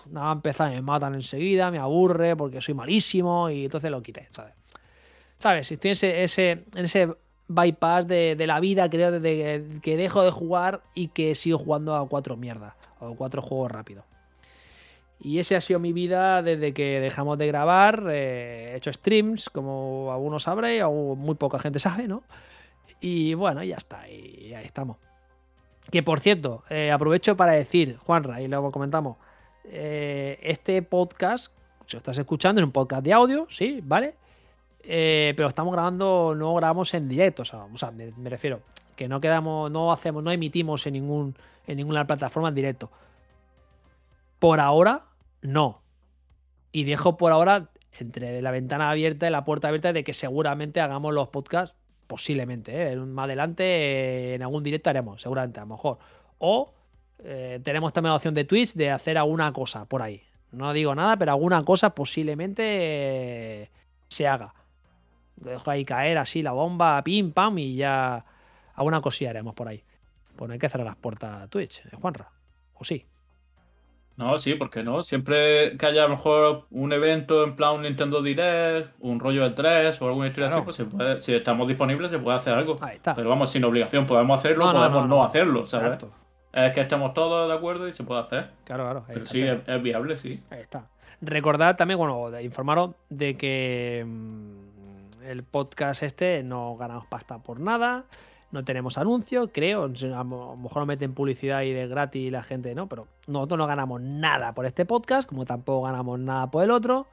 nada, empezar, me matan enseguida, me aburre porque soy malísimo y entonces lo quité, ¿sabes? ¿Sabes? Estoy en ese, ese, bypass de, de la vida, creo, desde que, dejo de jugar y que sigo jugando a cuatro mierdas o cuatro juegos rápidos. Y ese ha sido mi vida desde que dejamos de grabar. eh, he hecho streams, como algunos sabréis, o muy poca gente sabe, ¿no? Y bueno, ya está, y ahí estamos. Que por cierto, eh, aprovecho para decir, Juanra, y luego comentamos, eh, este podcast, si lo estás escuchando, es un podcast de audio, sí, ¿vale? Eh, pero estamos grabando, no grabamos en directo, o sea, me refiero, que no quedamos, no hacemos, no emitimos en ningún, en ninguna plataforma en directo. Por ahora, no. Y dejo por ahora entre la ventana abierta y la puerta abierta de que seguramente hagamos los podcasts, posiblemente, ¿eh? En un- más adelante eh, en algún directo haremos, seguramente, a lo mejor. O eh, tenemos también la opción de Twitch de hacer alguna cosa por ahí. No digo nada, pero alguna cosa posiblemente se haga. Lo dejo ahí caer así la bomba, pim, pam, y ya alguna cosilla haremos por ahí. Pues no hay que cerrar las puertas Twitch, ¿eh, Juanra. ¿O sí? No, sí, ¿por qué no? Siempre que haya a lo mejor un evento en plan un Nintendo Direct, un rollo de 3 o alguna historia Claro. así, pues se puede, si estamos disponibles se puede hacer algo. Ahí está. Pero vamos, sin obligación, podemos hacerlo, No, podemos no, no, no. hacerlo, ¿sabes? Exacto. Es que estemos todos de acuerdo y se puede hacer. Claro, claro. Pero sí, es viable, sí. Ahí está. Recordad también, bueno, de informaros de que mm, el podcast este no ganamos pasta por nada, no tenemos anuncios, creo. A lo mejor nos meten publicidad y de gratis la gente no, pero nosotros no ganamos nada por este podcast, como tampoco ganamos nada por el otro.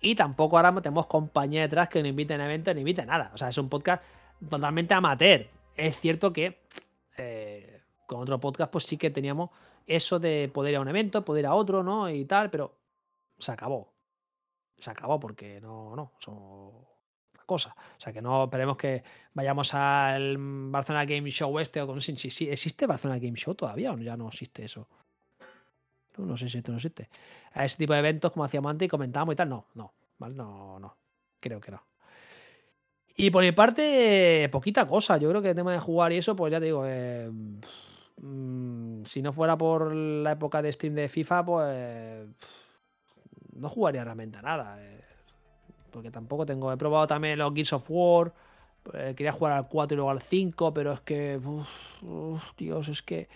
Y tampoco ahora tenemos compañía detrás que nos inviten a eventos ni inviten nada. O sea, es un podcast totalmente amateur. Es cierto que eh, con otro podcast, pues sí que teníamos eso de poder ir a un evento, poder ir a otro, ¿no? Y tal, pero se acabó. Se acabó porque no, no, una cosa. O sea que no esperemos que vayamos al Barcelona Game Show este o con si, si, existe Barcelona Game Show todavía o ya no existe eso. No, no sé si esto no existe. A ese tipo de eventos como hacíamos antes y comentábamos y tal, no, no, ¿vale? No, no. Creo que no. Y por mi parte, poquita cosa. Yo creo que el tema de jugar y eso, pues ya te digo, eh, mm, si no fuera por la época de stream de FIFA, pues no jugaría realmente a nada. eh, porque tampoco tengo. He probado también los Gears of War. eh, quería jugar al 4 y luego al 5, pero es que. uf, uf, Dios, es que.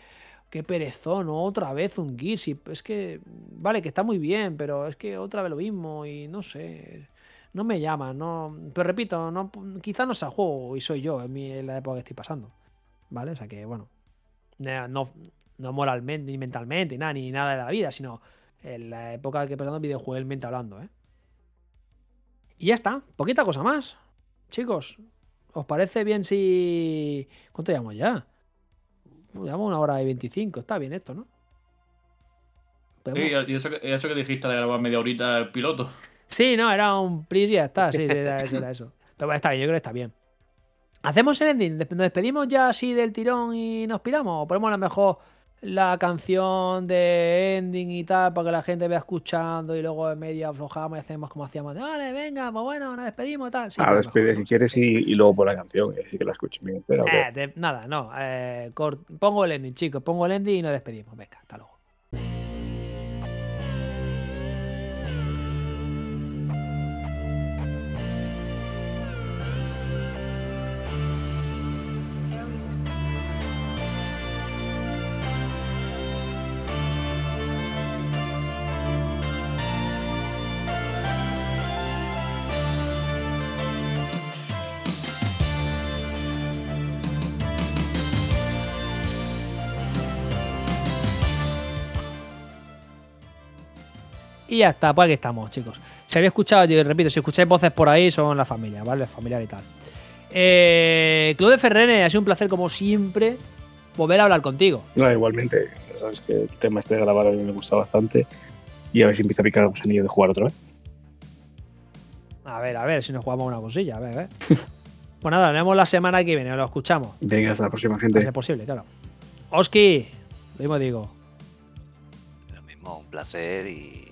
Qué perezón, ¿no? otra vez un Gears. Y es que. Vale, que está muy bien, pero es que otra vez lo mismo. Y no sé. No me llama, no. Pero repito, no, quizás no sea juego y soy yo en, la época que estoy pasando. ¿Vale? O sea que, bueno. No, no, moralmente, ni mentalmente, ni nada, ni nada de la vida, sino en la época que pasando videojuegalmente hablando, ¿eh? Y ya está, poquita cosa más. Chicos, ¿os parece bien si. ¿Cuánto llevamos ya? Llevamos una hora y 25, está bien esto, ¿no? Sí, y eso que, eso que dijiste de grabar media horita el piloto. Sí, no, era un plis y ya está. Sí, sí, era eso, era eso. Pero bueno, está bien, yo creo que está bien. ¿Hacemos el ending? ¿Nos despedimos ya así del tirón y nos piramos? ¿O ponemos a lo mejor la canción de ending y tal para que la gente vea escuchando y luego en medio aflojamos y hacemos como hacíamos? de, Vale, venga, pues bueno, nos despedimos y tal. Sí, Ah, despide mejor, si quieres y, y luego por la canción, así que la escuchen bien. Pero que- Eh, de- nada, no. eh, pongo el ending, chicos. Pongo el ending y nos despedimos. Venga, hasta luego. Y ya está, pues aquí estamos, chicos. Si habéis escuchado, yo repito, si escucháis voces por ahí, son la familia, ¿vale? Familiar y tal. Eh, Claude Ferrene, ha sido un placer, como siempre, volver a hablar contigo. No, igualmente, ya sabes que el tema este de grabar a mí me gusta bastante. Y a ver si empieza a picar el gusanillo de jugar otra vez. A ver, a ver si nos jugamos una cosilla, a ver, a ver. pues nada, nos vemos la semana que viene, lo escuchamos. Venga, hasta la próxima, gente. ser posible, claro. Oski, lo mismo digo. Lo mismo, un placer y es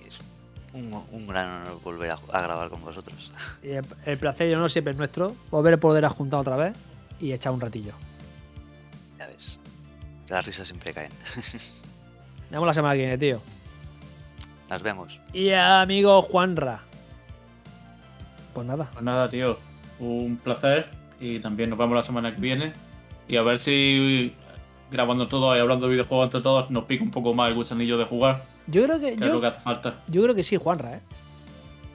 un, un gran honor volver a, a grabar con vosotros. Y el, el placer y el honor siempre es nuestro. Volver a poder a juntar otra vez y echar un ratillo. Ya ves. Las risas siempre caen. Nos vemos la semana que viene, tío. Nos vemos. Y amigo Juanra. Pues nada. Pues nada, tío. Un placer. Y también nos vemos la semana que viene. Y a ver si grabando todo y hablando de videojuegos entre todos nos pica un poco más el gusanillo de jugar. Yo creo que, Que es lo yo, que hace falta. yo creo que sí, Juanra, ¿eh?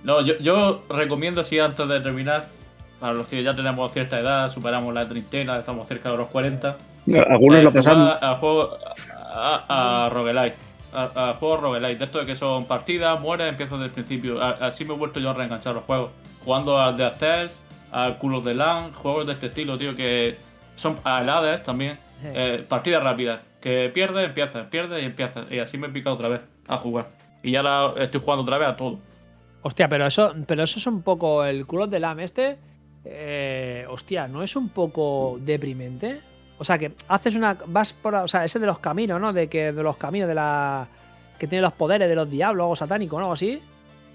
No, yo, yo recomiendo así antes de terminar. Para los que ya tenemos cierta edad, superamos la treintena, estamos cerca de los 40. Algunos eh, lo pasan. jugar A, juego, a, a roguelike. A, a juegos roguelike. De esto de que son partidas, mueres, empiezas desde el principio. A- así me he vuelto yo a reenganchar los juegos. Jugando al The Cells, al Cool of the Land, juegos de este estilo, tío, que son al Hades también. Eh, partidas rápidas. Que pierdes, empiezas, pierdes y empiezas. Y así me he picado otra vez a jugar. Y ya la estoy jugando otra vez a todo. Hostia, pero eso, pero eso es un poco el culo de LAM este. eh, hostia, ¿no es un poco deprimente? O sea, que haces una. Vas por. O sea, ese de los caminos, ¿no? De que de los caminos de la. Que tiene los poderes de los diablos, algo satánico, ¿no? Algo así.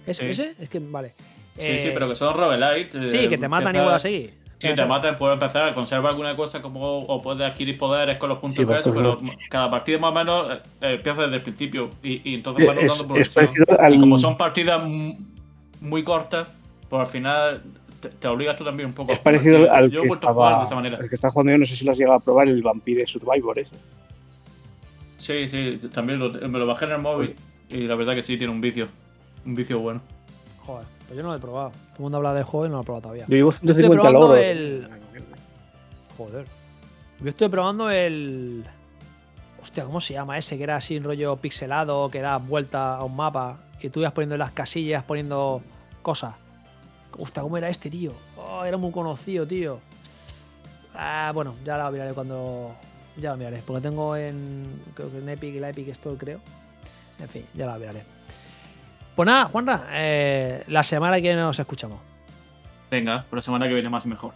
¿Es, Sí. ¿Ese? Es que, vale. Sí, Eh, sí, pero que son roguelite. Sí, eh, que te matan y está- vuelves a seguir. Si te matas, puedes empezar a conservar alguna cosa como o puedes adquirir poderes con los puntos Sí, de eso, pero pues, cada partida más o menos eh, eh, empieza desde el principio y, y entonces vas Es, notando es progresión. parecido al. Y como son partidas muy cortas, pues al final te, te obligas tú también un poco. Es parecido al Yo que he vuelto a jugar de esa estaba. manera. El que está jugando yo, no sé si lo has llegado a probar, el Vampire Survivor ese. Sí, sí, también lo- me lo bajé en el móvil y la verdad que sí tiene un vicio. Un vicio bueno. Joder, pues yo no lo he probado. Todo el mundo habla del juego y no lo he probado todavía. Yo llevo estoy 150 probando el- Joder. Yo estoy probando el. Hostia, ¿cómo se llama ese? Que era así un rollo pixelado, que da vuelta a un mapa y tú ibas poniendo en las casillas, poniendo cosas. Hostia, ¿cómo era este, tío? Oh, era muy conocido, tío. Ah, bueno, ya la miraré cuando. Ya la miraré, porque tengo en. Creo que en Epic, la Epic Store, creo. En fin, ya la miraré. Pues nada, Juanra, eh, la semana que viene nos escuchamos. Venga, pero la semana que viene más y mejor.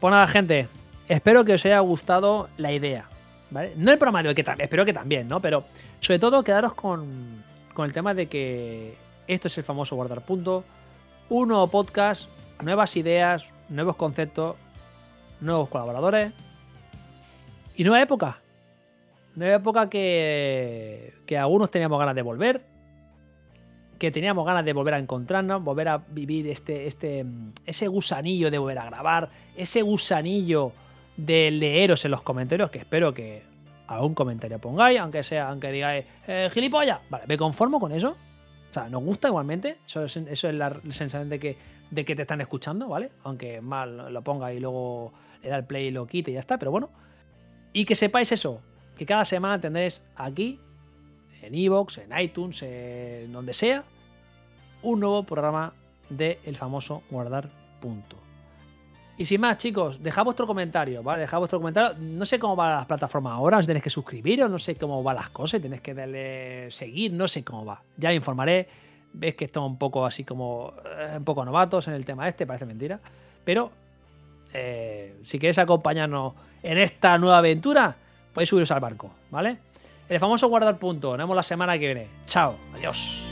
Pues nada, gente. Espero que os haya gustado la idea. ¿Vale? No el programa de hoy, que también, espero que también, ¿no? Pero sobre todo quedaros con, con el tema de que esto es el famoso guardar punto. Un nuevo podcast, nuevas ideas, nuevos conceptos, nuevos colaboradores. Y nueva época. Nueva época que, que algunos teníamos ganas de volver. Que teníamos ganas de volver a encontrarnos, volver a vivir este, este, ese gusanillo de volver a grabar, ese gusanillo de leeros en los comentarios, que espero que a un comentario pongáis, aunque sea, aunque digáis, eh, gilipollas, vale, me conformo con eso. O sea, nos gusta igualmente, eso es, eso es la sensación de que, de que te están escuchando, ¿vale? Aunque mal lo ponga y luego le da el play y lo quite y ya está, pero bueno. Y que sepáis eso, que cada semana tendréis aquí, en Evox, en iTunes, en donde sea, un nuevo programa de el famoso guardar punto. Y sin más, chicos, dejad vuestro comentario, ¿vale? Dejad vuestro comentario. No sé cómo van las plataformas ahora, os tenéis que suscribir o no sé cómo van las cosas, tenéis que darle seguir, no sé cómo va. Ya me informaré. Ves que estamos un poco así como eh, un poco novatos en el tema este, parece mentira. Pero eh, si queréis acompañarnos en esta nueva aventura, podéis subiros al barco, ¿vale? El famoso guardar punto. Nos vemos la semana que viene. Chao, adiós.